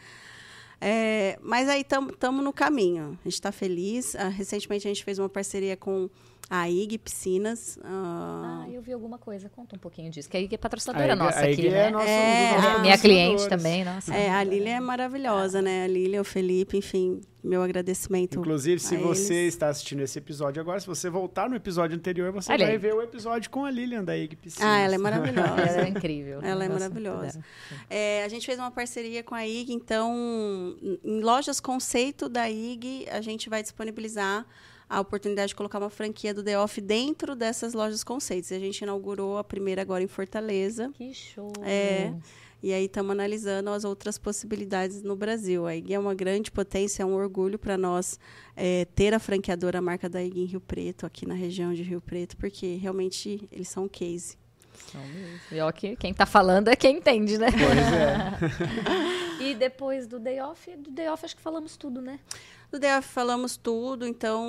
É, mas aí estamos no caminho. A gente está feliz. Uh, recentemente a gente fez uma parceria com a IG Piscinas. Uh... Ah, eu vi alguma coisa. Conta um pouquinho disso. Que a IG é patrocinadora a IG, nossa a IG aqui, é né? Nossa, é, a, minha cliente também, nossa. É, a Lília é maravilhosa, né? A Lília, o Felipe, enfim, meu agradecimento. Inclusive, se você eles. está assistindo esse episódio agora, se você voltar no episódio anterior, você vai ver o episódio com a Lilian da IG Piscinas. Ah, ela é maravilhosa. ela é incrível. Ela é maravilhosa. É, a gente fez uma parceria com a IG, então, em lojas conceito da IG, a gente vai disponibilizar a oportunidade de colocar uma franquia do The Off dentro dessas lojas conceitos. E a gente inaugurou a primeira agora em Fortaleza. Que show! É. E aí estamos analisando as outras possibilidades no Brasil. A IG é uma grande potência, é um orgulho para nós é, ter a franqueadora a marca da IG em Rio Preto, aqui na região de Rio Preto, porque realmente eles são um case. São mesmo. E ó, que quem está falando é quem entende, né? Pois é. e depois do Day Off, do Day Off acho que falamos tudo, né? Do DF falamos tudo, então.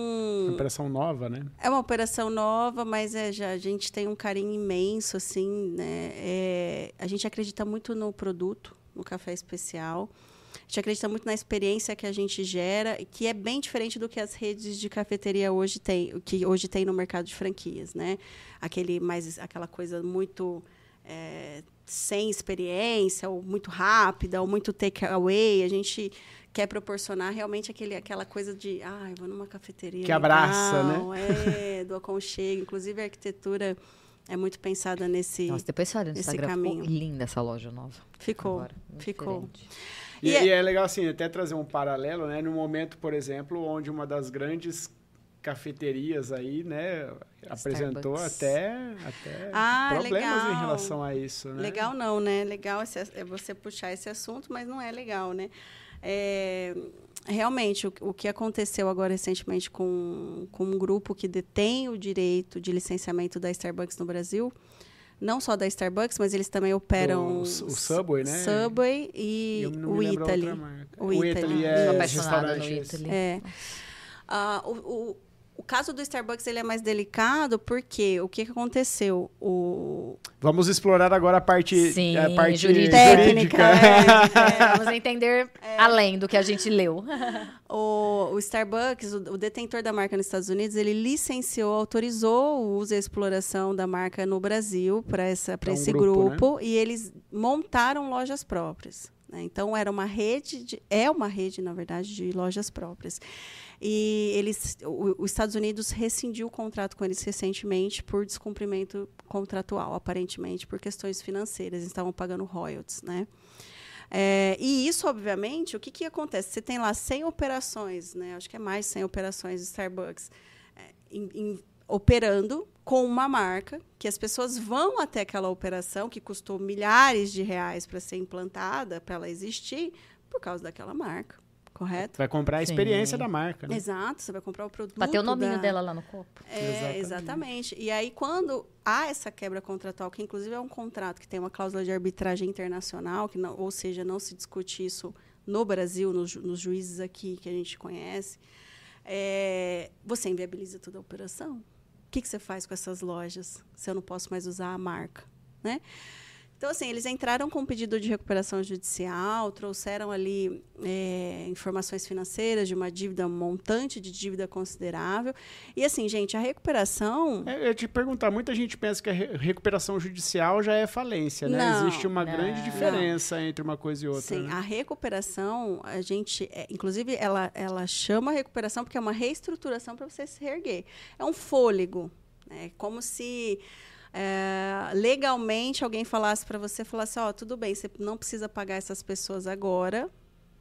Uma operação nova, né? É uma operação nova, mas é, já, a gente tem um carinho imenso, assim, né? É, a gente acredita muito no produto, no café especial. A gente acredita muito na experiência que a gente gera, que é bem diferente do que as redes de cafeteria hoje têm, que hoje tem no mercado de franquias, né? Aquele mais, aquela coisa muito é, sem experiência, ou muito rápida, ou muito take away. A gente quer proporcionar realmente aquele, aquela coisa de, ah, eu vou numa cafeteria. Que abraça, né? É, do aconchego. Inclusive, a arquitetura é muito pensada nesse Nossa, depois você olha no nesse Instagram, caminho. ficou linda essa loja nova. Ficou, Agora, ficou. E, e, é... e, é... legal, assim, até trazer um paralelo, né? No momento, por exemplo, onde uma das grandes cafeterias aí, né, apresentou até, até ah, problemas legal. em relação a isso, né? Legal não, né? Legal é você puxar esse assunto, mas não é legal, né? É, realmente, o, o, que aconteceu agora recentemente com, com um grupo que detém o direito de licenciamento da Starbucks no Brasil, não só da Starbucks, mas eles também operam o, o Subway, né? Subway e o Italy. O, o Italy é restaurante. Italy. É. Uh, o, o caso do Starbucks ele é mais delicado porque o que, que aconteceu? O... Vamos explorar agora a parte, Sim, a parte jurídica. técnica. É, é, vamos entender é. além do que a gente leu. O, o Starbucks, o, o, detentor da marca nos Estados Unidos, ele licenciou, autorizou o uso e a exploração da marca no Brasil para um esse grupo, grupo né? e eles montaram lojas próprias. Né? Então era uma rede, de, é uma rede, na verdade, de lojas próprias. E eles, o, os Estados Unidos rescindiu o contrato com eles recentemente por descumprimento contratual, aparentemente por questões financeiras. Eles estavam pagando royalties, né? É, e isso, obviamente, o que, que acontece? Você tem lá 100 operações, né? acho que é mais 100 operações de Starbucks é, em, em, operando com uma marca, que as pessoas vão até aquela operação, que custou milhares de reais para ser implantada, para ela existir, por causa daquela marca correto? Vai comprar a experiência Sim. da marca, né? Exato, você vai comprar o produto. Bater o nominho da... dela lá no copo. É, exatamente. exatamente. E aí, quando há essa quebra contratual, que inclusive é um contrato que tem uma cláusula de arbitragem internacional, que não, ou seja, não se discute isso no Brasil, nos, nos juízes aqui que a gente conhece, é, você inviabiliza toda a operação. Que, que você faz com essas lojas se eu não posso mais usar a marca? Né? Então, assim, eles entraram com um pedido de recuperação judicial, trouxeram ali é, informações financeiras de uma dívida, um montante de dívida considerável. E, assim, gente, a recuperação. É, eu ia te perguntar, muita gente pensa que a recuperação judicial já é falência, né? Não, Existe uma não, grande diferença não. entre uma coisa e outra. Sim, né? a recuperação, a gente. É, inclusive, ela, ela chama recuperação porque é uma reestruturação para você se reerguer. É um fôlego. É como se é, legalmente alguém falasse para você, falasse, ó, oh, tudo bem, você não precisa pagar essas pessoas agora,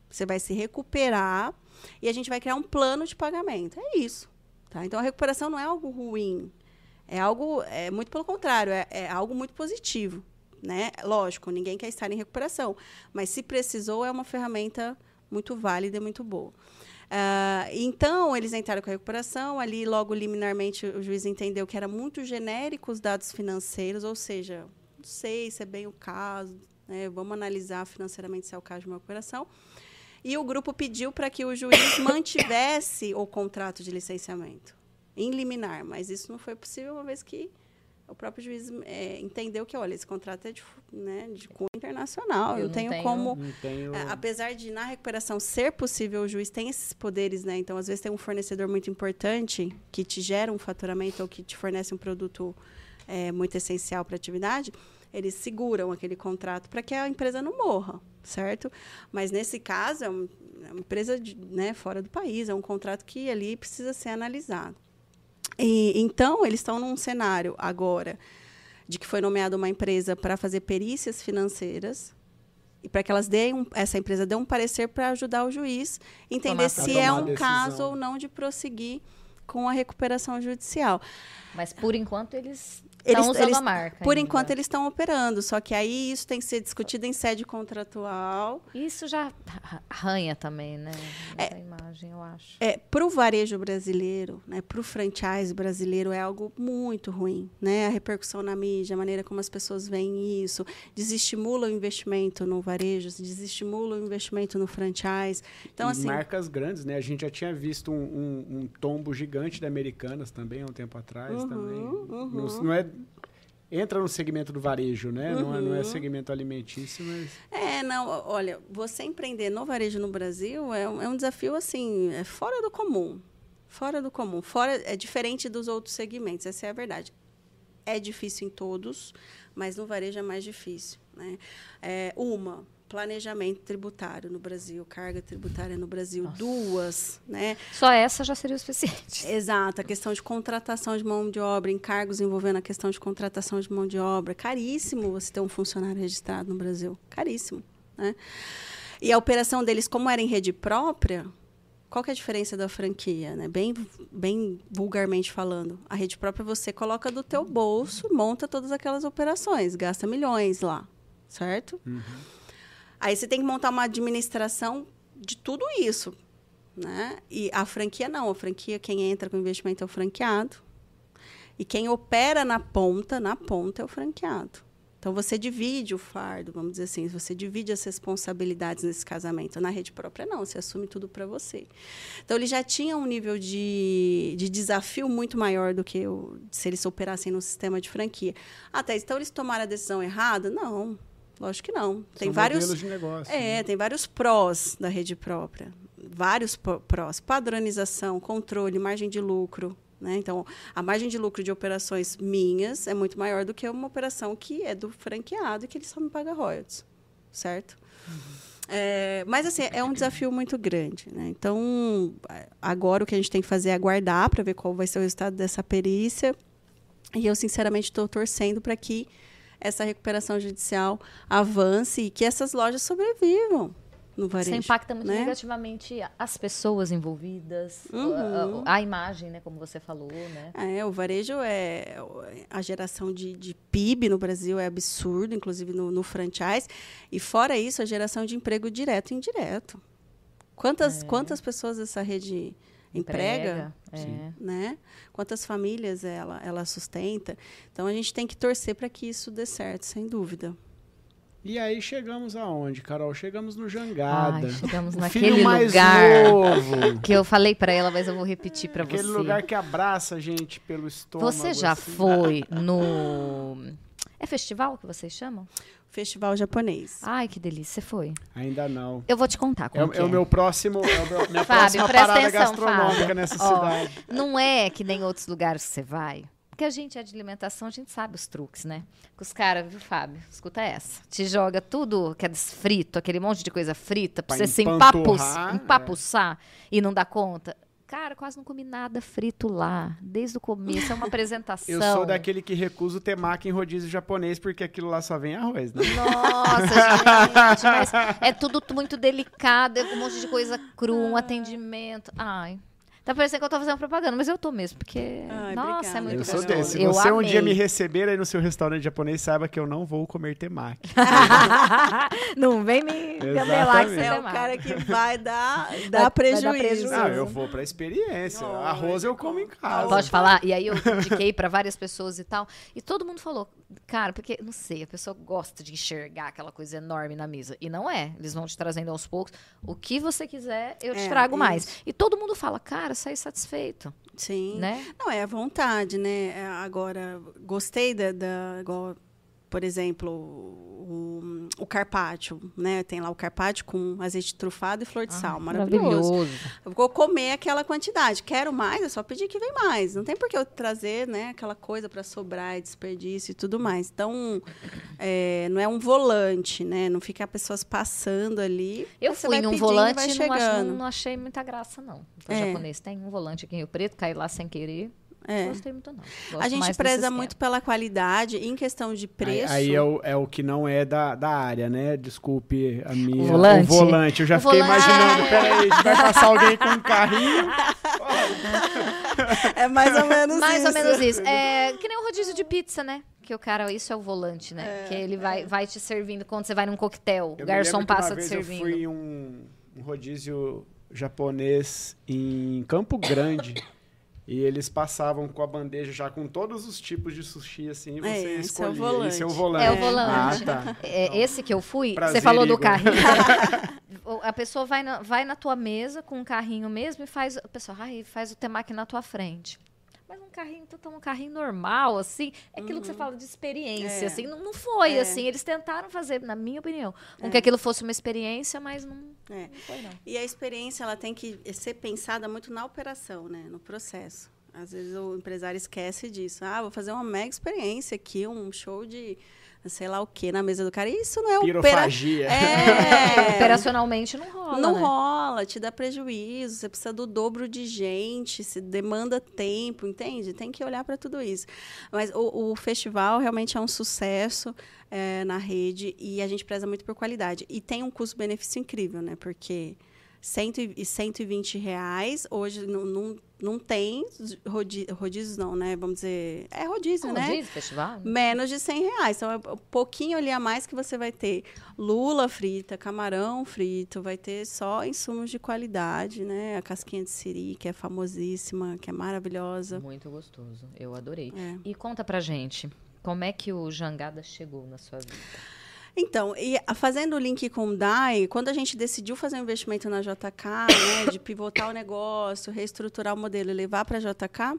você vai se recuperar e a gente vai criar um plano de pagamento. É isso. Tá? Então a recuperação não é algo ruim. É algo, é muito pelo contrário, é, é algo muito positivo. Né? Lógico, ninguém quer estar em recuperação, mas se precisou, é uma ferramenta muito válida e muito boa. Uh, então, eles entraram com a recuperação. Ali, logo liminarmente, o juiz entendeu que era muito genérico os dados financeiros, ou seja, não sei se é bem o caso, né? vamos analisar financeiramente se é o caso de uma recuperação. E o grupo pediu para que o juiz mantivesse o contrato de licenciamento em liminar, mas isso não foi possível, uma vez que o próprio juiz é, entendeu que, olha, esse contrato é de, né, de cunho internacional. Eu, eu não tenho, tenho como. Tenho... É, apesar de na recuperação ser possível, o juiz tem esses poderes, né? Então, às vezes, tem um fornecedor muito importante que te gera um faturamento ou que te fornece um produto é, muito essencial para a atividade. Eles seguram aquele contrato para que a empresa não morra, certo? Mas nesse caso, é, é uma empresa de, né, fora do país, é um contrato que ali precisa ser analisado. E, então, eles estão num cenário agora de que foi nomeada uma empresa para fazer perícias financeiras e para que elas deem um, essa empresa dê um parecer para ajudar o juiz entender se é um caso ou não de prosseguir com a recuperação judicial. Mas por enquanto eles eles, usando eles, a marca. Por ainda. enquanto eles estão operando, só que aí isso tem que ser discutido em sede contratual. Isso já arranha também, né? Essa é, imagem, eu acho. É, para o varejo brasileiro, né, para o franchise brasileiro, é algo muito ruim. Né? A repercussão na mídia, a maneira como as pessoas veem isso, desestimula o investimento no varejo, desestimula o investimento no franchise. Então, e assim, marcas grandes, né? A gente já tinha visto um, um, um tombo gigante da Americanas também, há um tempo atrás. Uhum, também. Uhum. Não, não é entra no segmento do varejo, né? Uhum. Não, é, não é uhum. segmento alimentício, mas... É, não, olha, você empreender no varejo no Brasil é um, é um desafio, assim, é fora do comum. Fora do comum. Fora, é diferente dos outros segmentos, essa é a verdade. É difícil em todos, mas no varejo é mais difícil. Né? É, uma, planejamento tributário no Brasil, carga tributária no Brasil, Nossa. duas, né? Só essa já seria o suficiente. Exato, a questão de contratação de mão de obra, encargos envolvendo a questão de contratação de mão de obra, caríssimo você ter um funcionário registrado no Brasil, caríssimo, né? E a operação deles, como era em rede própria, qual que é a diferença da franquia, né? Bem, bem vulgarmente falando, a rede própria você coloca do teu bolso, monta todas aquelas operações, gasta milhões lá, certo? Uhum. Aí você tem que montar uma administração de tudo isso. Né? E a franquia não, a franquia quem entra com investimento é o franqueado. E quem opera na ponta, na ponta é o franqueado. Então você divide o fardo, vamos dizer assim, você divide as responsabilidades nesse casamento. Na rede própria não, você assume tudo para você. Então ele já tinha um nível de, de desafio muito maior do que o, se eles operassem no sistema de franquia. Até então eles tomaram a decisão errada? Não, lógico que não. Tem São vários modelos de negócio. é, né? tem vários prós da rede própria. Vários prós. Padronização, controle, margem de lucro. Né? Então, a margem de lucro de operações minhas é muito maior do que uma operação que é do franqueado e que ele só me paga royalties. Certo? É, mas, assim, é um desafio muito grande. Né? Então, agora o que a gente tem que fazer é aguardar para ver qual vai ser o resultado dessa perícia. E eu, sinceramente, estou torcendo para que essa recuperação judicial avance e que essas lojas sobrevivam no varejo. Isso impacta muito né? negativamente as pessoas envolvidas, Uhum. a, a- a imagem, né, como você falou, né? É, o varejo é a geração de, de PIB no Brasil é absurdo, inclusive no, no franchise. E fora isso, a geração de emprego direto e indireto. Quantas, quantas pessoas essa rede emprega? É. né? Quantas famílias ela, ela sustenta? Então a gente tem que torcer para que isso dê certo, sem dúvida. E aí chegamos aonde, Carol? Chegamos no Jangada. Ai, chegamos o naquele filho mais lugar novo. que eu falei pra ela, mas eu vou repetir pra Aquele você. lugar que abraça a gente pelo estômago. Você já assim. foi no é festival que vocês chamam? Festival japonês. Ai, que delícia, você foi. Ainda não. Eu vou te contar É, como o- que é o meu próximo, é o meu, minha Fábio, próxima presta parada atenção, gastronômica Fábio. nessa Ó, cidade. Não é que nem outros lugares que você vai. Porque a gente é de alimentação, a gente sabe os truques, né? Que os caras, viu, Fábio? Escuta essa. Te joga tudo que é frito, aquele monte de coisa frita, pra Pra você se empanturrar, empapus, é. empapuçar e não dar conta. Cara, quase não comi nada frito lá, desde o começo. É uma apresentação. Eu sou daquele que recusa o temaki em rodízio japonês porque aquilo lá só vem arroz, né? Nossa, gente, mas é tudo muito delicado, é um monte de coisa crua, um atendimento. Ai. Tá parecendo que eu tô fazendo propaganda, mas eu tô mesmo, porque. Ai, nossa, obrigada. é muito Eu sou desse. Se Eu você um amei. dia me receber aí no seu restaurante japonês, saiba que eu não vou comer temaki. Não vem me camelar que você. É é o cara que vai dar, Vai- dar vai dar prejuízo. prejuízo. Não, eu vou pra experiência. Ai, Arroz eu como em casa. Pode falar? E aí eu indiquei pra várias pessoas e tal. E todo mundo falou, cara, porque, não sei, a pessoa gosta de enxergar aquela coisa enorme na mesa. E não é. Eles vão te trazendo aos poucos. O que você quiser, eu te É, trago mais. isso. E todo mundo fala, cara, saí satisfeito. Sim. Né? Não, é a vontade, né? É, Agora, gostei da, da por exemplo, o, o carpaccio, né? Tem lá o carpaccio com azeite trufado e flor de sal, maravilhoso. Eu vou comer aquela quantidade. Quero mais, é só pedir que vem mais. Não tem por que eu trazer, né, aquela coisa para sobrar e desperdício e tudo mais. Então, é, não é um volante, né? Não fica pessoas passando ali. Eu fui num e volante e não, não- não achei muita graça, não. Então, É. japonês tem um volante aqui em Rio Preto, caí lá sem querer. É. Não gostei muito, não. Gosto A gente mais preza muito pela qualidade. Em questão de Aí, preço. aí é, o, é o que não é da, da área, né? Desculpe a minha. O volante? volante. Eu já O fiquei volante. imaginando. Peraí, vai passar alguém com um carrinho. É mais ou menos Mais isso. ou menos isso. É que nem o rodízio de pizza, né? Que o cara, isso é o volante, né? que ele vai, vai te servindo quando você vai num coquetel. Eu o garçom passa te servindo. Eu fui em um, um rodízio japonês em Campo Grande. E eles passavam com a bandeja já com todos os tipos de sushi, assim, e você É, esse é o escolhia. volante. Esse é o volante. É o volante. Ah, tá. É, esse que eu fui, Prazer, você falou do Igor. carrinho. O- a pessoa vai na, vai na tua mesa com um carrinho mesmo e faz. A pessoa ai, faz o temaki na tua frente. Mas um carrinho, tu um carrinho normal, assim. É aquilo que você fala de experiência, É. assim. Não, não foi, É. assim. Eles tentaram fazer, na minha opinião, com que aquilo fosse uma experiência, mas não, É. não foi, não. E a experiência ela tem que ser pensada muito na operação, né? no processo. Às vezes o empresário esquece disso. Ah, vou fazer uma mega experiência aqui, um show de sei lá o que na mesa do cara. Isso não é opera... Pirofagia. É. Operacionalmente não rola. Não né? rola, te dá prejuízo, você precisa do dobro de gente, se demanda tempo, entende? Tem que olhar para tudo isso. Mas o, o festival realmente é um sucesso é, na rede e a gente preza muito por qualidade. E tem um custo-benefício incrível, né? Porque e 120 reais. Hoje não, não, não tem rodi, rodízios, não, né? Vamos dizer. É rodízio, Um né? rodízio, festival? Menos de 100 reais. Então, é um pouquinho ali a mais que você vai ter lula frita, camarão frito, vai ter só insumos de qualidade, né? A casquinha de siri, que é famosíssima, que é maravilhosa. Muito gostoso. Eu adorei. É. E conta pra gente, como é que o Jangada chegou na sua vida? Então, e fazendo o link com o DAI, quando a gente decidiu fazer um investimento na JK, né, de pivotar o negócio, reestruturar o modelo e levar para a JK,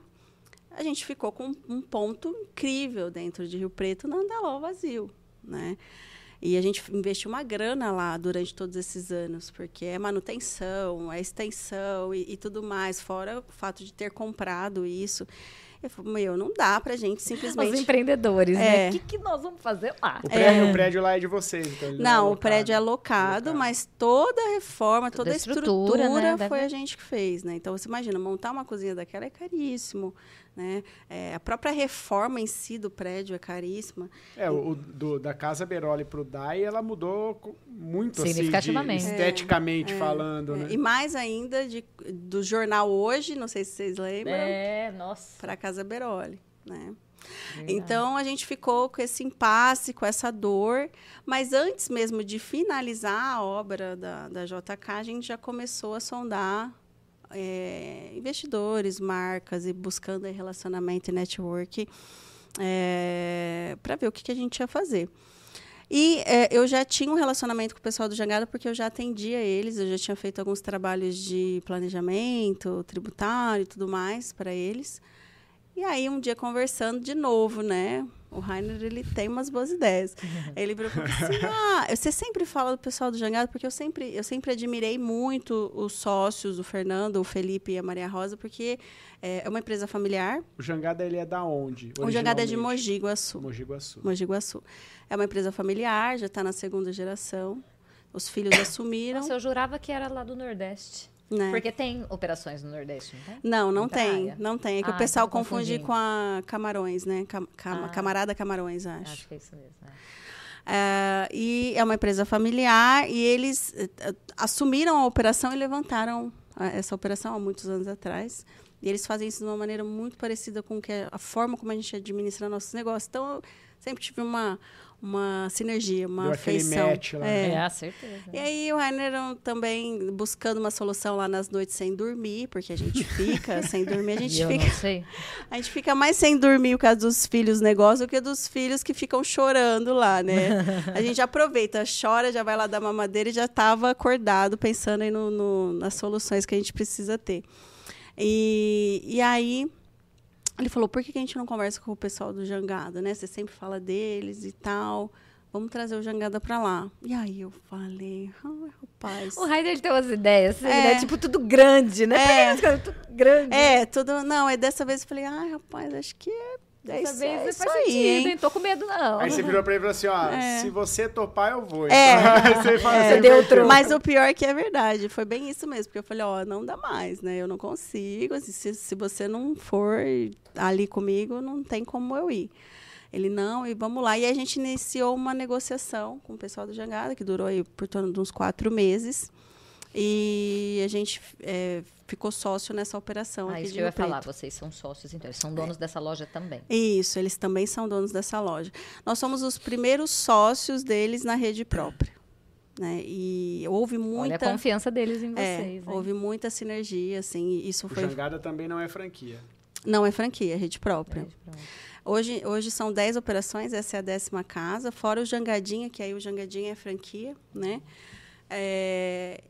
a gente ficou com um ponto incrível dentro de Rio Preto, no Andaló vazio, né? E a gente investiu uma grana lá durante todos esses anos, porque é manutenção, é extensão e, e tudo mais, fora o fato de ter comprado isso. Eu falei, meu, não dá pra gente Os simplesmente... empreendedores, né? É. O que, que nós vamos fazer lá? O prédio, o prédio lá é de vocês, então Não, é o prédio é alocado, Alocado. mas toda a reforma, Toda toda, a a estrutura, estrutura, né, foi deve- a gente que fez, né? Então você imagina, montar uma cozinha daquela é caríssimo, né? É, a própria reforma em si do prédio é caríssima. É, o, o do- da Casa Beroli pro DAI, ela mudou muito, assim, de- Significativamente. esteticamente falando, É, né? E mais ainda de, do jornal hoje, não sei se vocês lembram, É, nossa. para a Casa Beroli, né? Verdade. Então a gente ficou com esse impasse, com essa dor, mas antes mesmo de finalizar a obra da, da JK, a gente já começou a sondar é, investidores, marcas e buscando relacionamento e network para ver o que, que a gente ia fazer. E é, eu já tinha um relacionamento com o pessoal do Jangada porque eu já atendia eles, eu já tinha feito alguns trabalhos de planejamento tributário e tudo mais para eles. E aí, um dia conversando de novo, né? O Rainer, ele tem umas boas ideias. Ele virou falou assim, ah, você sempre fala do pessoal do Jangada, porque eu sempre, eu sempre admirei muito os sócios, o Fernando, o Felipe e a Maria Rosa, porque é, é uma empresa familiar. O Jangada, ele é da onde? O Jangada é de? Mogi Guaçu. Mogi Guaçu. Mogi Guaçu. É uma empresa familiar, já está na segunda geração. Os filhos assumiram. Nossa, eu jurava que era lá do Nordeste. Né? Porque tem operações no Nordeste, não tem? Não, não Em tem, não tem. É que Ah, o pessoal então confunde com a Camarões, né? Cam- cam- Ah. Camarada Camarões, acho. Acho que é isso mesmo. é. É, e é uma empresa familiar e eles eh, eh, assumiram a operação e levantaram ah, essa operação há muitos anos atrás. E eles fazem isso de uma maneira muito parecida com que a forma como a gente administra nossos negócios. Então, eu sempre tive uma, uma sinergia, uma Deu afeição. match lá. É. É, a certeza. E aí o Rainer também buscando uma solução lá nas noites sem dormir, porque a gente fica sem dormir, a gente eu fica não sei. a gente fica mais sem dormir por causa dos filhos negócio do que dos filhos que ficam chorando lá, né? A gente aproveita, chora, já vai lá dar mamadeira e já estava acordado pensando aí no, no- nas soluções que a gente precisa ter. E, e aí ele falou, por que que a gente não conversa com o pessoal do Jangada, né? Você sempre fala deles e tal. Vamos trazer o Jangada para lá. E aí eu falei, ai, rapaz. O Raider tem umas ideias, assim, É. né? Tipo, tudo grande, né? É. Tudo grande. É, tudo. Não, é dessa vez eu falei, ai, rapaz, acho que é, é isso, vez é não isso faz aí, sentido, hein? Tô com medo, não. Aí você virou pra ele e falou assim, ó, É. se você topar, eu vou. É. Aí você fala, É. você Você deu troco. Mas o pior é que é verdade, foi bem isso mesmo, porque eu falei, ó, não dá mais, né? Eu não consigo, assim, se, se você não for ali comigo, não tem como eu ir. Ele, não, e vamos lá. E a gente iniciou uma negociação com o pessoal do Jangada, que durou aí por torno de uns quatro meses. E a gente é, ficou sócio nessa operação Ah, aqui isso de que eu ia Preto. falar. Vocês são sócios, então. Eles são donos dessa loja também. Isso, eles também são donos dessa loja. Nós somos os primeiros sócios deles na rede própria. Né? E houve Olha a muita. confiança deles em é, vocês, né? houve muita sinergia, assim, isso O foi. Jangada também não é franquia. Não é franquia, é rede própria. Grande pra onde? Hoje, hoje são 10 operações, essa é a décima casa, fora o Jangadinha, que aí o Jangadinha é franquia, né? É,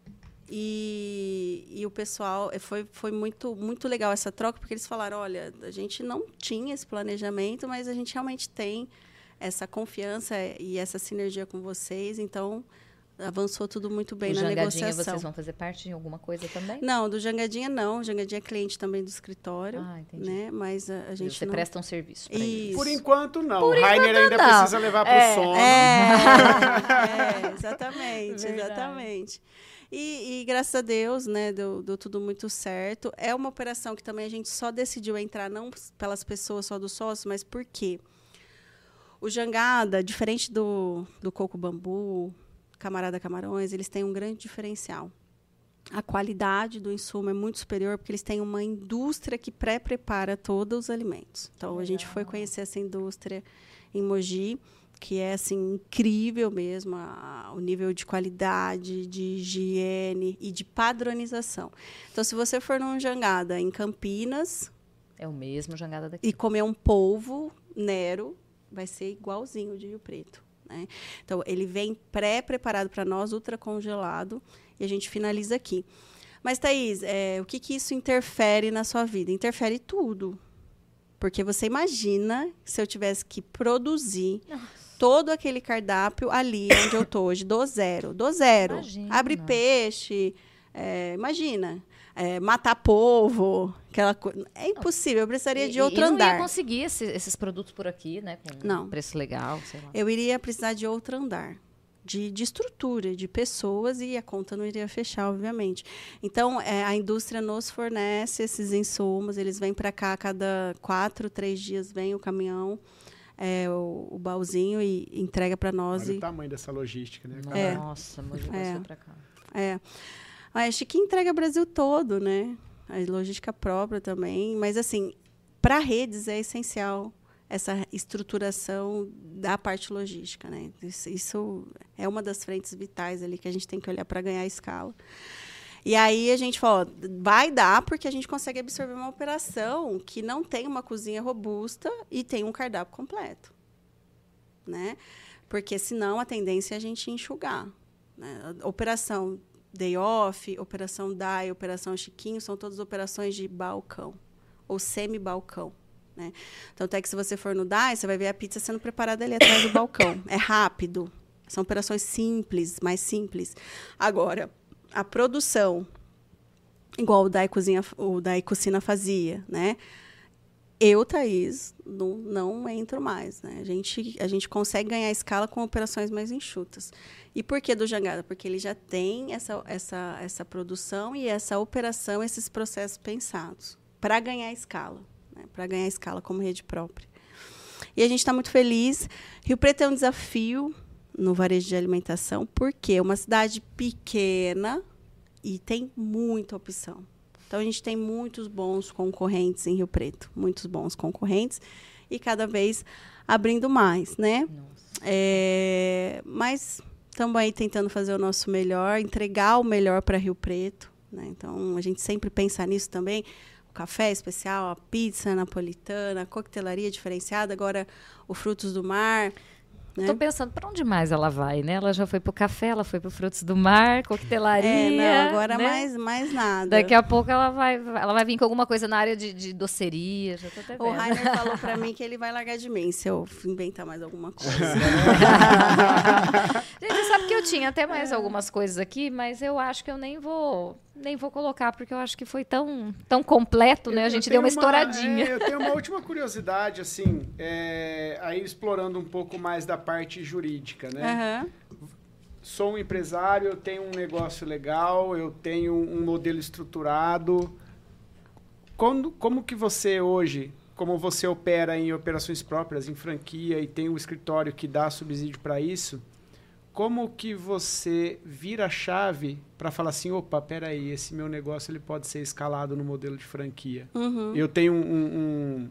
e, e o pessoal, eh, foi, foi muito, muito legal essa troca, porque eles falaram, olha, a gente não tinha esse planejamento, mas a gente realmente tem essa confiança e essa sinergia com vocês, então avançou tudo muito bem o na Jangadinha, negociação. vocês vão fazer parte de alguma coisa também? Não, do Jangadinha não, o Jangadinha é cliente também do escritório, Ah, entendi. né? Mas a, a gente Você não... presta um serviço pra eles. Isso. Por enquanto, não. Por o Rainer ainda não. precisa levar pro É, sono. É, é, exatamente, Verdade. exatamente. E, e graças a Deus, né, deu, deu tudo muito certo. É uma operação que também a gente só decidiu entrar, não pelas pessoas só do sócio, mas por quê? O Jangada, diferente do, do Coco Bambu, Camarada Camarões, eles têm um grande diferencial. a qualidade do insumo é muito superior porque eles têm uma indústria que pré-prepara todos os alimentos. Então a gente foi conhecer essa indústria em Mogi, que é assim incrível mesmo a, o nível de qualidade, de higiene e de padronização. Então se você for num jangada em Campinas, é o mesmo jangada daqui. E comer um polvo Nero vai ser igualzinho de Rio Preto. Né? Então, ele vem pré-preparado para nós, ultra congelado, e a gente finaliza aqui. Mas, Thaís, é, o que, que isso interfere na sua vida? Interfere tudo. Porque você imagina se eu tivesse que produzir Nossa. todo aquele cardápio ali onde eu estou hoje, do zero. Do zero. Imagina. Abre peixe. É, imagina é, matar povo, aquela coisa. É impossível, eu precisaria de outro e, andar. Eu não ia conseguir esse, esses produtos por aqui, né? Com não. preço legal, sei lá. Eu iria precisar de outro andar. De, de estrutura, de pessoas, e a conta não iria fechar, obviamente. Então, é, a indústria nos fornece esses insumos, eles vêm para cá a cada quatro, três dias, vem o caminhão, é, o, o baúzinho e entrega para nós. Olha e... o tamanho dessa logística, né? É. Nossa, muito é. para cá. É. A Chique entrega o Brasil todo, né? A logística própria também. Mas, assim, para redes é essencial essa estruturação da parte logística, né? Isso, isso, é uma das frentes vitais ali que a gente tem que olhar para ganhar escala. E aí a gente falou, vai dar porque a gente consegue absorver uma operação que não tem uma cozinha robusta e tem um cardápio completo, né? Porque senão a tendência é a gente enxugar. Né? A operação Day Off, Operação DAI, Operação Chiquinho, são todas operações de balcão ou semi-balcão. Né? Então, até que se você for no DAI, você vai ver a pizza sendo preparada ali atrás do balcão. É rápido. São operações simples, mais simples. Agora, a produção, igual o DAI, Cozinha, o DAI Cucina fazia, né? Eu, Thaís, não, não entro mais. Né? A, gente, a gente consegue ganhar escala com operações mais enxutas. E por que do Jangada? Porque ele já tem essa, essa, essa produção e essa operação, esses processos pensados para ganhar escala, né? para ganhar escala como rede própria. E a gente está muito feliz. Rio Preto é um desafio no varejo de alimentação, porque é uma cidade pequena e tem muita opção. Então a gente tem muitos bons concorrentes em Rio Preto, muitos bons concorrentes e cada vez abrindo mais, né? É, mas estamos aí tentando fazer o nosso melhor, entregar o melhor para Rio Preto. Né? Então a gente sempre pensa nisso também. O café especial, a pizza napolitana, a coquetelaria diferenciada, agora o frutos do mar. Né? Tô pensando, para onde mais ela vai, né? Ela já foi pro café, ela foi pro Frutos do Mar, coquetelaria. É, não, agora né? mais, mais nada. Daqui a pouco ela vai, ela vai vir com alguma coisa na área de, de doceria. Já tô até vendo. O Rainer falou para mim que ele vai largar de mim se eu inventar mais alguma coisa. Gente, sabe que eu tinha até mais algumas coisas aqui, mas eu acho que eu nem vou nem vou colocar, porque eu acho que foi tão, tão completo, né? a gente deu uma, uma estouradinha. É, eu tenho uma última curiosidade, assim, é, aí explorando um pouco mais da parte jurídica, né? Uhum. Sou um empresário, eu tenho um negócio legal, eu tenho um modelo estruturado. Como, como que você hoje, como você opera em operações próprias, em franquia, e tem um escritório que dá subsídio para isso, como que você vira a chave para falar assim, opa, peraí, esse meu negócio ele pode ser escalado no modelo de franquia. Uhum. Eu tenho um, um, um,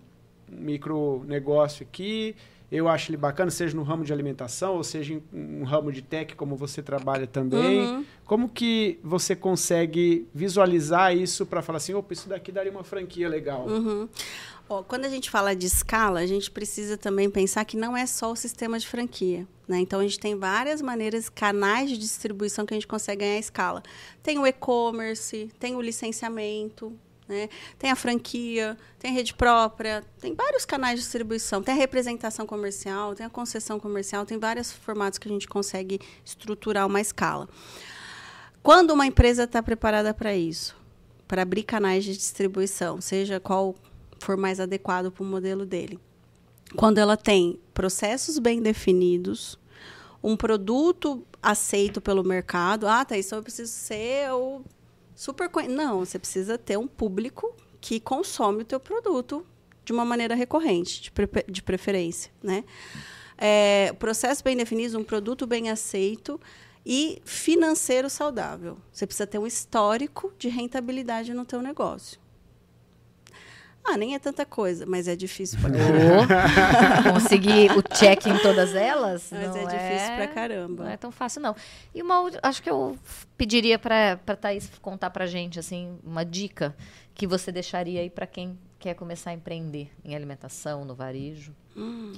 micro negócio aqui, eu acho ele bacana, seja no ramo de alimentação, ou seja em um ramo de tech, como você trabalha também. Uhum. Como que você consegue visualizar isso para falar assim, opa, isso daqui daria uma franquia legal? Uhum. Oh, quando a gente fala de escala, a gente precisa também pensar que não é só o sistema de franquia. Né? Então, a gente tem várias maneiras, canais de distribuição que a gente consegue ganhar escala. Tem o e-commerce, tem o licenciamento, né? tem a franquia, tem a rede própria, tem vários canais de distribuição. Tem a representação comercial, tem a concessão comercial, tem vários formatos que a gente consegue estruturar uma escala. Quando uma empresa está preparada para isso, para abrir canais de distribuição, seja qual for mais adequado para o modelo dele. Quando ela tem processos bem definidos, um produto aceito pelo mercado, ah, tá, isso eu preciso ser o super... Não, você precisa ter um público que consome o teu produto de uma maneira recorrente, de, pre de preferência, né? É, processo bem definido, um produto bem aceito e financeiro saudável. Você precisa ter um histórico de rentabilidade no teu negócio. Ah, nem é tanta coisa, mas é difícil pra caramba. Conseguir o check em todas elas? Mas é difícil é, pra caramba. Não é tão fácil, não. E uma, acho que eu pediria pra, pra Thaís contar pra gente, assim, uma dica que você deixaria aí pra quem quer começar a empreender em alimentação, no varejo. Hum.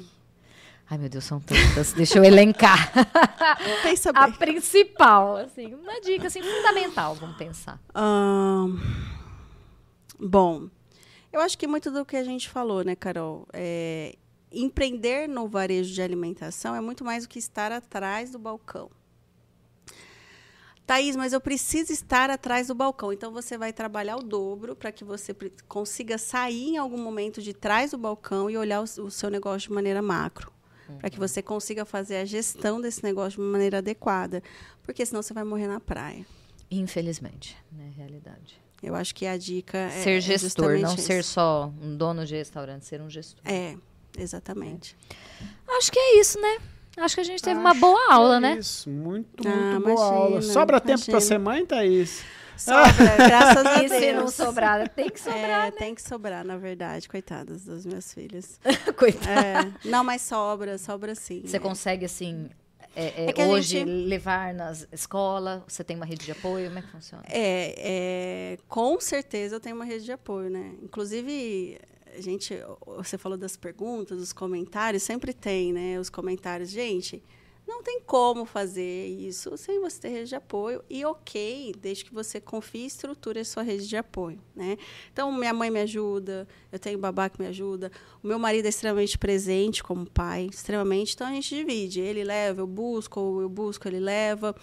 Ai, meu Deus, são tantas. Deixa eu elencar. Pensa bem. A principal, assim, uma dica assim, fundamental, vamos pensar. bom, eu acho que muito do que a gente falou, né, Carol? É, empreender no varejo de alimentação é muito mais do que estar atrás do balcão. Thaís, mas eu preciso estar atrás do balcão. Então você vai trabalhar o dobro para que você consiga sair em algum momento de trás do balcão e olhar o, o seu negócio de maneira macro. Uhum. Para que você consiga fazer a gestão desse negócio de uma maneira adequada. Porque senão você vai morrer na praia. Infelizmente, né? Realidade. Eu acho que a dica é. Ser gestor, não isso. ser só um dono de restaurante, ser um gestor. É, exatamente. É. Acho que é isso, né? Acho que a gente teve Acho uma boa aula, é né? Isso, muito, ah, muito boa aula. Sobra imagina. tempo para ser mãe, Thaís? Sobra, graças a Deus. E se não sobrar, tem que sobrar, é, né? Tem que sobrar, na verdade. Coitadas das minhas filhas. Coitadas. É, não, mas sobra, sobra sim. Você é. consegue, assim, é, é, é hoje gente... levar na escola? Você tem uma rede de apoio? Como é que funciona? É, é, com certeza eu tenho uma rede de apoio, né? Inclusive, a gente, você falou das perguntas, dos comentários, sempre tem, né? Os comentários, gente. Não tem como fazer isso sem você ter rede de apoio. E ok, desde que você confie e estruture a sua rede de apoio. Né? Então, minha mãe me ajuda, eu tenho babá que me ajuda. O meu marido é extremamente presente como pai, extremamente. Então, a gente divide. Ele leva, eu busco, ou eu busco, ele leva.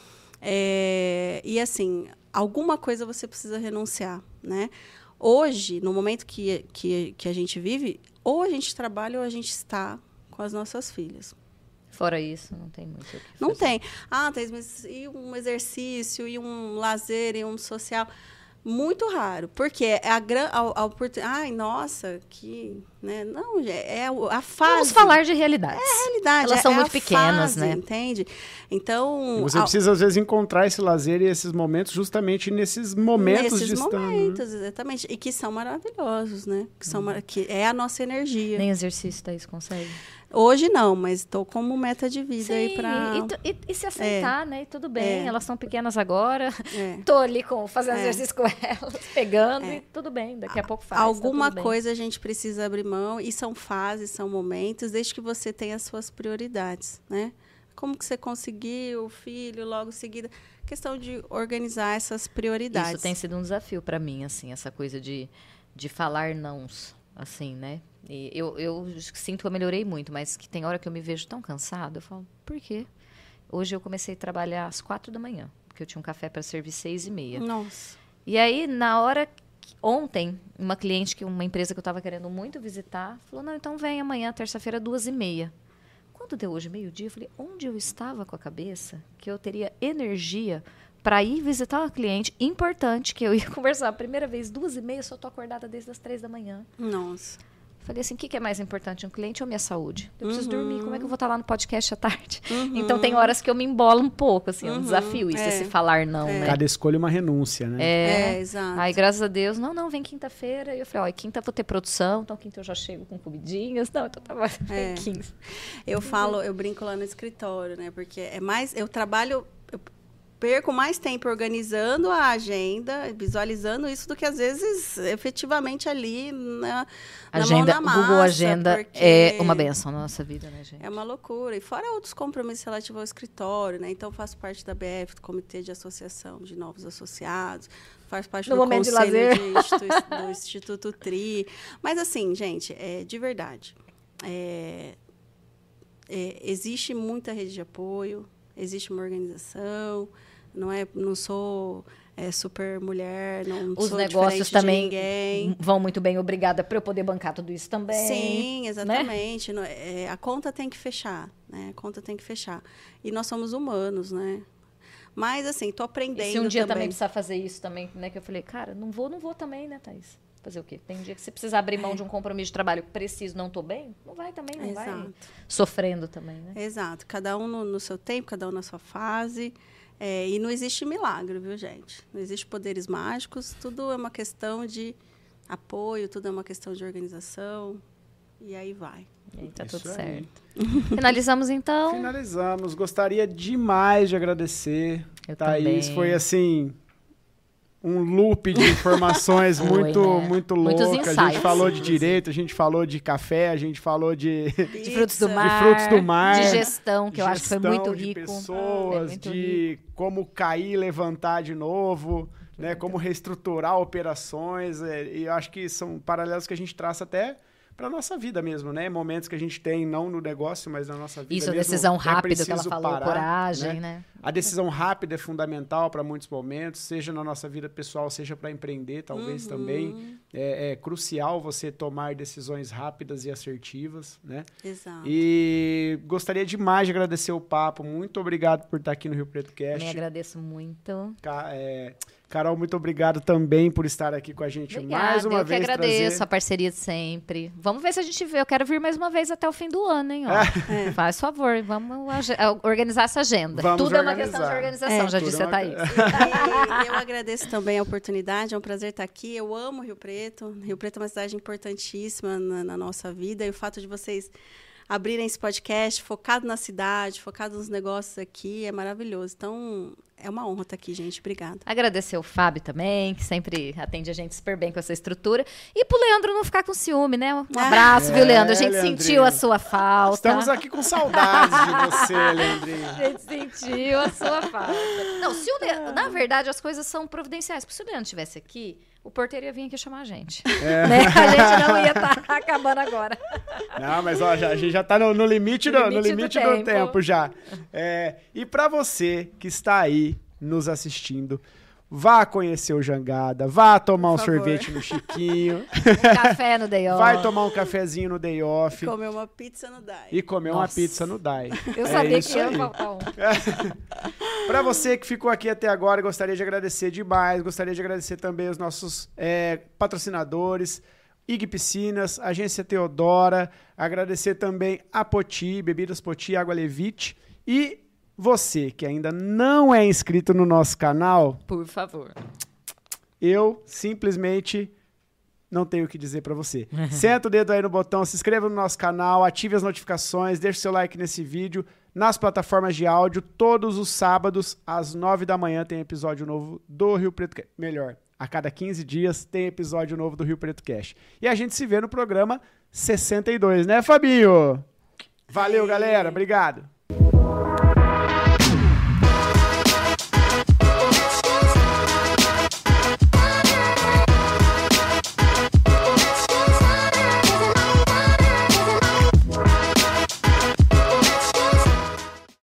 É, e assim, alguma coisa você precisa renunciar. Né? Hoje, no momento que, que, que a gente vive, ou a gente trabalha ou a gente está com as nossas filhas. Fora isso, não tem muito o que Não tem. Ah, Thais, mas e um exercício, e um lazer, e um social? Muito raro. Porque é a, a, a oportunidade. Ai, nossa, que. Né? Não, é, é a fase. Vamos falar de realidade. É a realidade. Elas é, são é muito pequenas, fase, né? Entende? Então. Você precisa, às vezes, encontrar esse lazer e esses momentos justamente nesses momentos nesses de momentos, estar, né? exatamente. E que são maravilhosos, né? Que, são, hum. que é a nossa energia. Nem exercício, Thaís, consegue? Hoje não, mas estou como meta de vida Sim, aí para e, e, e, se aceitar, é. né? E tudo bem, é. elas são pequenas agora. É. Tô ali com fazendo é. exercício com elas, pegando é. e tudo bem. Daqui a pouco faz. Tá Alguma tá coisa a gente precisa abrir mão e são fases, são momentos, desde que você tenha as suas prioridades, né? Como que você conseguiu o filho logo em seguida? Questão de organizar essas prioridades. Isso tem sido um desafio para mim, assim, essa coisa de, de falar nãos, assim, né? E eu, eu sinto que eu melhorei muito, mas que tem hora que eu me vejo tão cansada, eu falo, por quê? Hoje eu comecei a trabalhar às quatro da manhã, porque eu tinha um café para servir seis e meia. Nossa. E aí, na hora que, ontem, uma cliente que uma empresa que eu estava querendo muito visitar, falou, não, então vem amanhã, terça-feira, duas e meia. Quando deu hoje meio-dia, eu falei, onde eu estava com a cabeça que eu teria energia para ir visitar uma cliente importante que eu ia conversar a primeira vez duas e meia, só tô acordada desde as três da manhã. Nossa. Falei assim, o que, que, é mais importante, um cliente ou minha saúde? Eu preciso uhum. dormir, como é que eu vou estar lá no podcast à tarde? Uhum. Então tem horas que eu me embolo um pouco, assim, é um uhum. desafio isso, é. esse falar não, é. né? Cada escolha é uma renúncia, né? É, é exato. Aí, graças a Deus, não, não, vem quinta-feira. E eu falei, ó, quinta vou ter produção, então quinta eu já chego com comidinhas. Não, então tava é. 15. Eu falo, eu brinco lá no escritório, né? Porque é mais, eu trabalho perco mais tempo organizando a agenda, visualizando isso do que às vezes efetivamente ali na, agenda, na massa, Google Agenda é uma benção na nossa vida, né, gente? É uma loucura. E fora outros compromissos relativos ao escritório, né? Então faço parte da BF, do Comitê de Associação de Novos Associados, faço parte no do Conselho de, de do Instituto Tri. Mas assim, gente, é, de verdade, é, é, existe muita rede de apoio, existe uma organização, não é, não sou é, super mulher, não Os sou negócios também vão muito bem, obrigada para eu poder bancar tudo isso também. Sim, né? exatamente. Né? É, a conta tem que fechar, né? A conta tem que fechar. E nós somos humanos, né? Mas assim, tô aprendendo. E se um dia também, também precisar fazer isso também, né? Que eu falei, cara, não vou, não vou também, né, Thaís? Fazer o quê? Tem um dia que você precisa abrir mão é. de um compromisso de trabalho, preciso, não estou bem, não vai também, não Exato. vai sofrendo também, né? Exato. Cada um no, no seu tempo, cada um na sua fase. É, e não existe milagre, viu, gente? Não existe poderes mágicos, tudo é uma questão de apoio, tudo é uma questão de organização. E aí vai. E aí tá Isso tudo aí. certo. Finalizamos então. Finalizamos. Gostaria demais de agradecer. Eu Thaís, também. foi assim um loop de informações Foi, muito né? muito Muitos louco. A gente falou de direito, a gente falou de café, a gente falou de De frutos do mar. frutos do mar, De gestão, que eu acho que foi muito de rico. É, pessoas, muito de como cair e levantar de novo, né? Como reestruturar operações. é, e eu acho que são paralelos que a gente traça até para nossa vida mesmo, né? Momentos que a gente tem não no negócio, mas na nossa vida Isso, a mesmo, decisão é rápida que ela falou, parar, coragem, né? né? A decisão rápida é fundamental para muitos momentos, seja na nossa vida pessoal, seja para empreender, talvez Uhum. também. É, é crucial você tomar decisões rápidas e assertivas, né? Exato. E gostaria demais de agradecer o papo. Muito obrigado por estar aqui no Rio Preto Me Cast. agradeço muito. Ca- é, Carol, muito obrigado também por estar aqui com a gente Obrigada, mais uma eu vez. que agradeço trazer- a parceria de sempre. Vamos ver se a gente vê. Eu quero vir mais uma vez até o fim do ano, hein? Ó. É. Faz favor, vamos age- organizar essa agenda. Vamos Tudo é uma questão de organizar. organização, É, já tudo disse é a Thaís. E eu agradeço também a oportunidade, é um prazer estar aqui. Eu amo Rio Preto. Rio Preto é uma cidade importantíssima na, na nossa vida e o fato de vocês abrirem esse podcast focado na cidade, focado nos negócios aqui, é maravilhoso. Então, é uma honra estar aqui, gente. Obrigada. Agradecer o Fábio também, que sempre atende a gente super bem com essa estrutura. E pro Leandro não ficar com ciúme, né? Um abraço, É, viu, Leandro? A gente Leandrinho. sentiu a sua falta. Estamos aqui com saudades de você, Leandrinho. A gente sentiu a sua falta. Não, se o Leandro, na verdade, as coisas são providenciais. Porque se o Leandro estivesse aqui, o porteiro ia vir aqui chamar a gente. É. Né? A gente não ia estar acabando agora. Não, mas ó, já- a gente já está no, no limite, No do, no limite do limite do, tempo. tempo. já. É, e para você que está aí nos assistindo, vá conhecer o Jangada, vá tomar um Por favor. sorvete no Chiquinho, Um café no Day Off. vai tomar um cafezinho no Day Off Comer uma pizza no DAI. e comer uma Nossa. pizza no Dai. Eu É sabia que ia faltar um. Para você que ficou aqui até agora, gostaria de agradecer demais. Gostaria de agradecer também os nossos é, patrocinadores. IG Piscinas, Agência Teodora, agradecer também a Poti, Bebidas Poti, Água Levite. E você que ainda não é inscrito no nosso canal, Por favor. eu simplesmente não tenho o que dizer pra você. Senta o dedo aí no botão, se inscreva no nosso canal, ative as notificações, deixe seu like nesse vídeo. Nas plataformas de áudio, todos os sábados, às 9 da manhã, tem episódio novo do Rio Preto. Melhor, a cada 15 dias tem episódio novo do Rio Preto Cast. E a gente se vê no programa 62, né, Fabinho? Valeu, galera. Obrigado.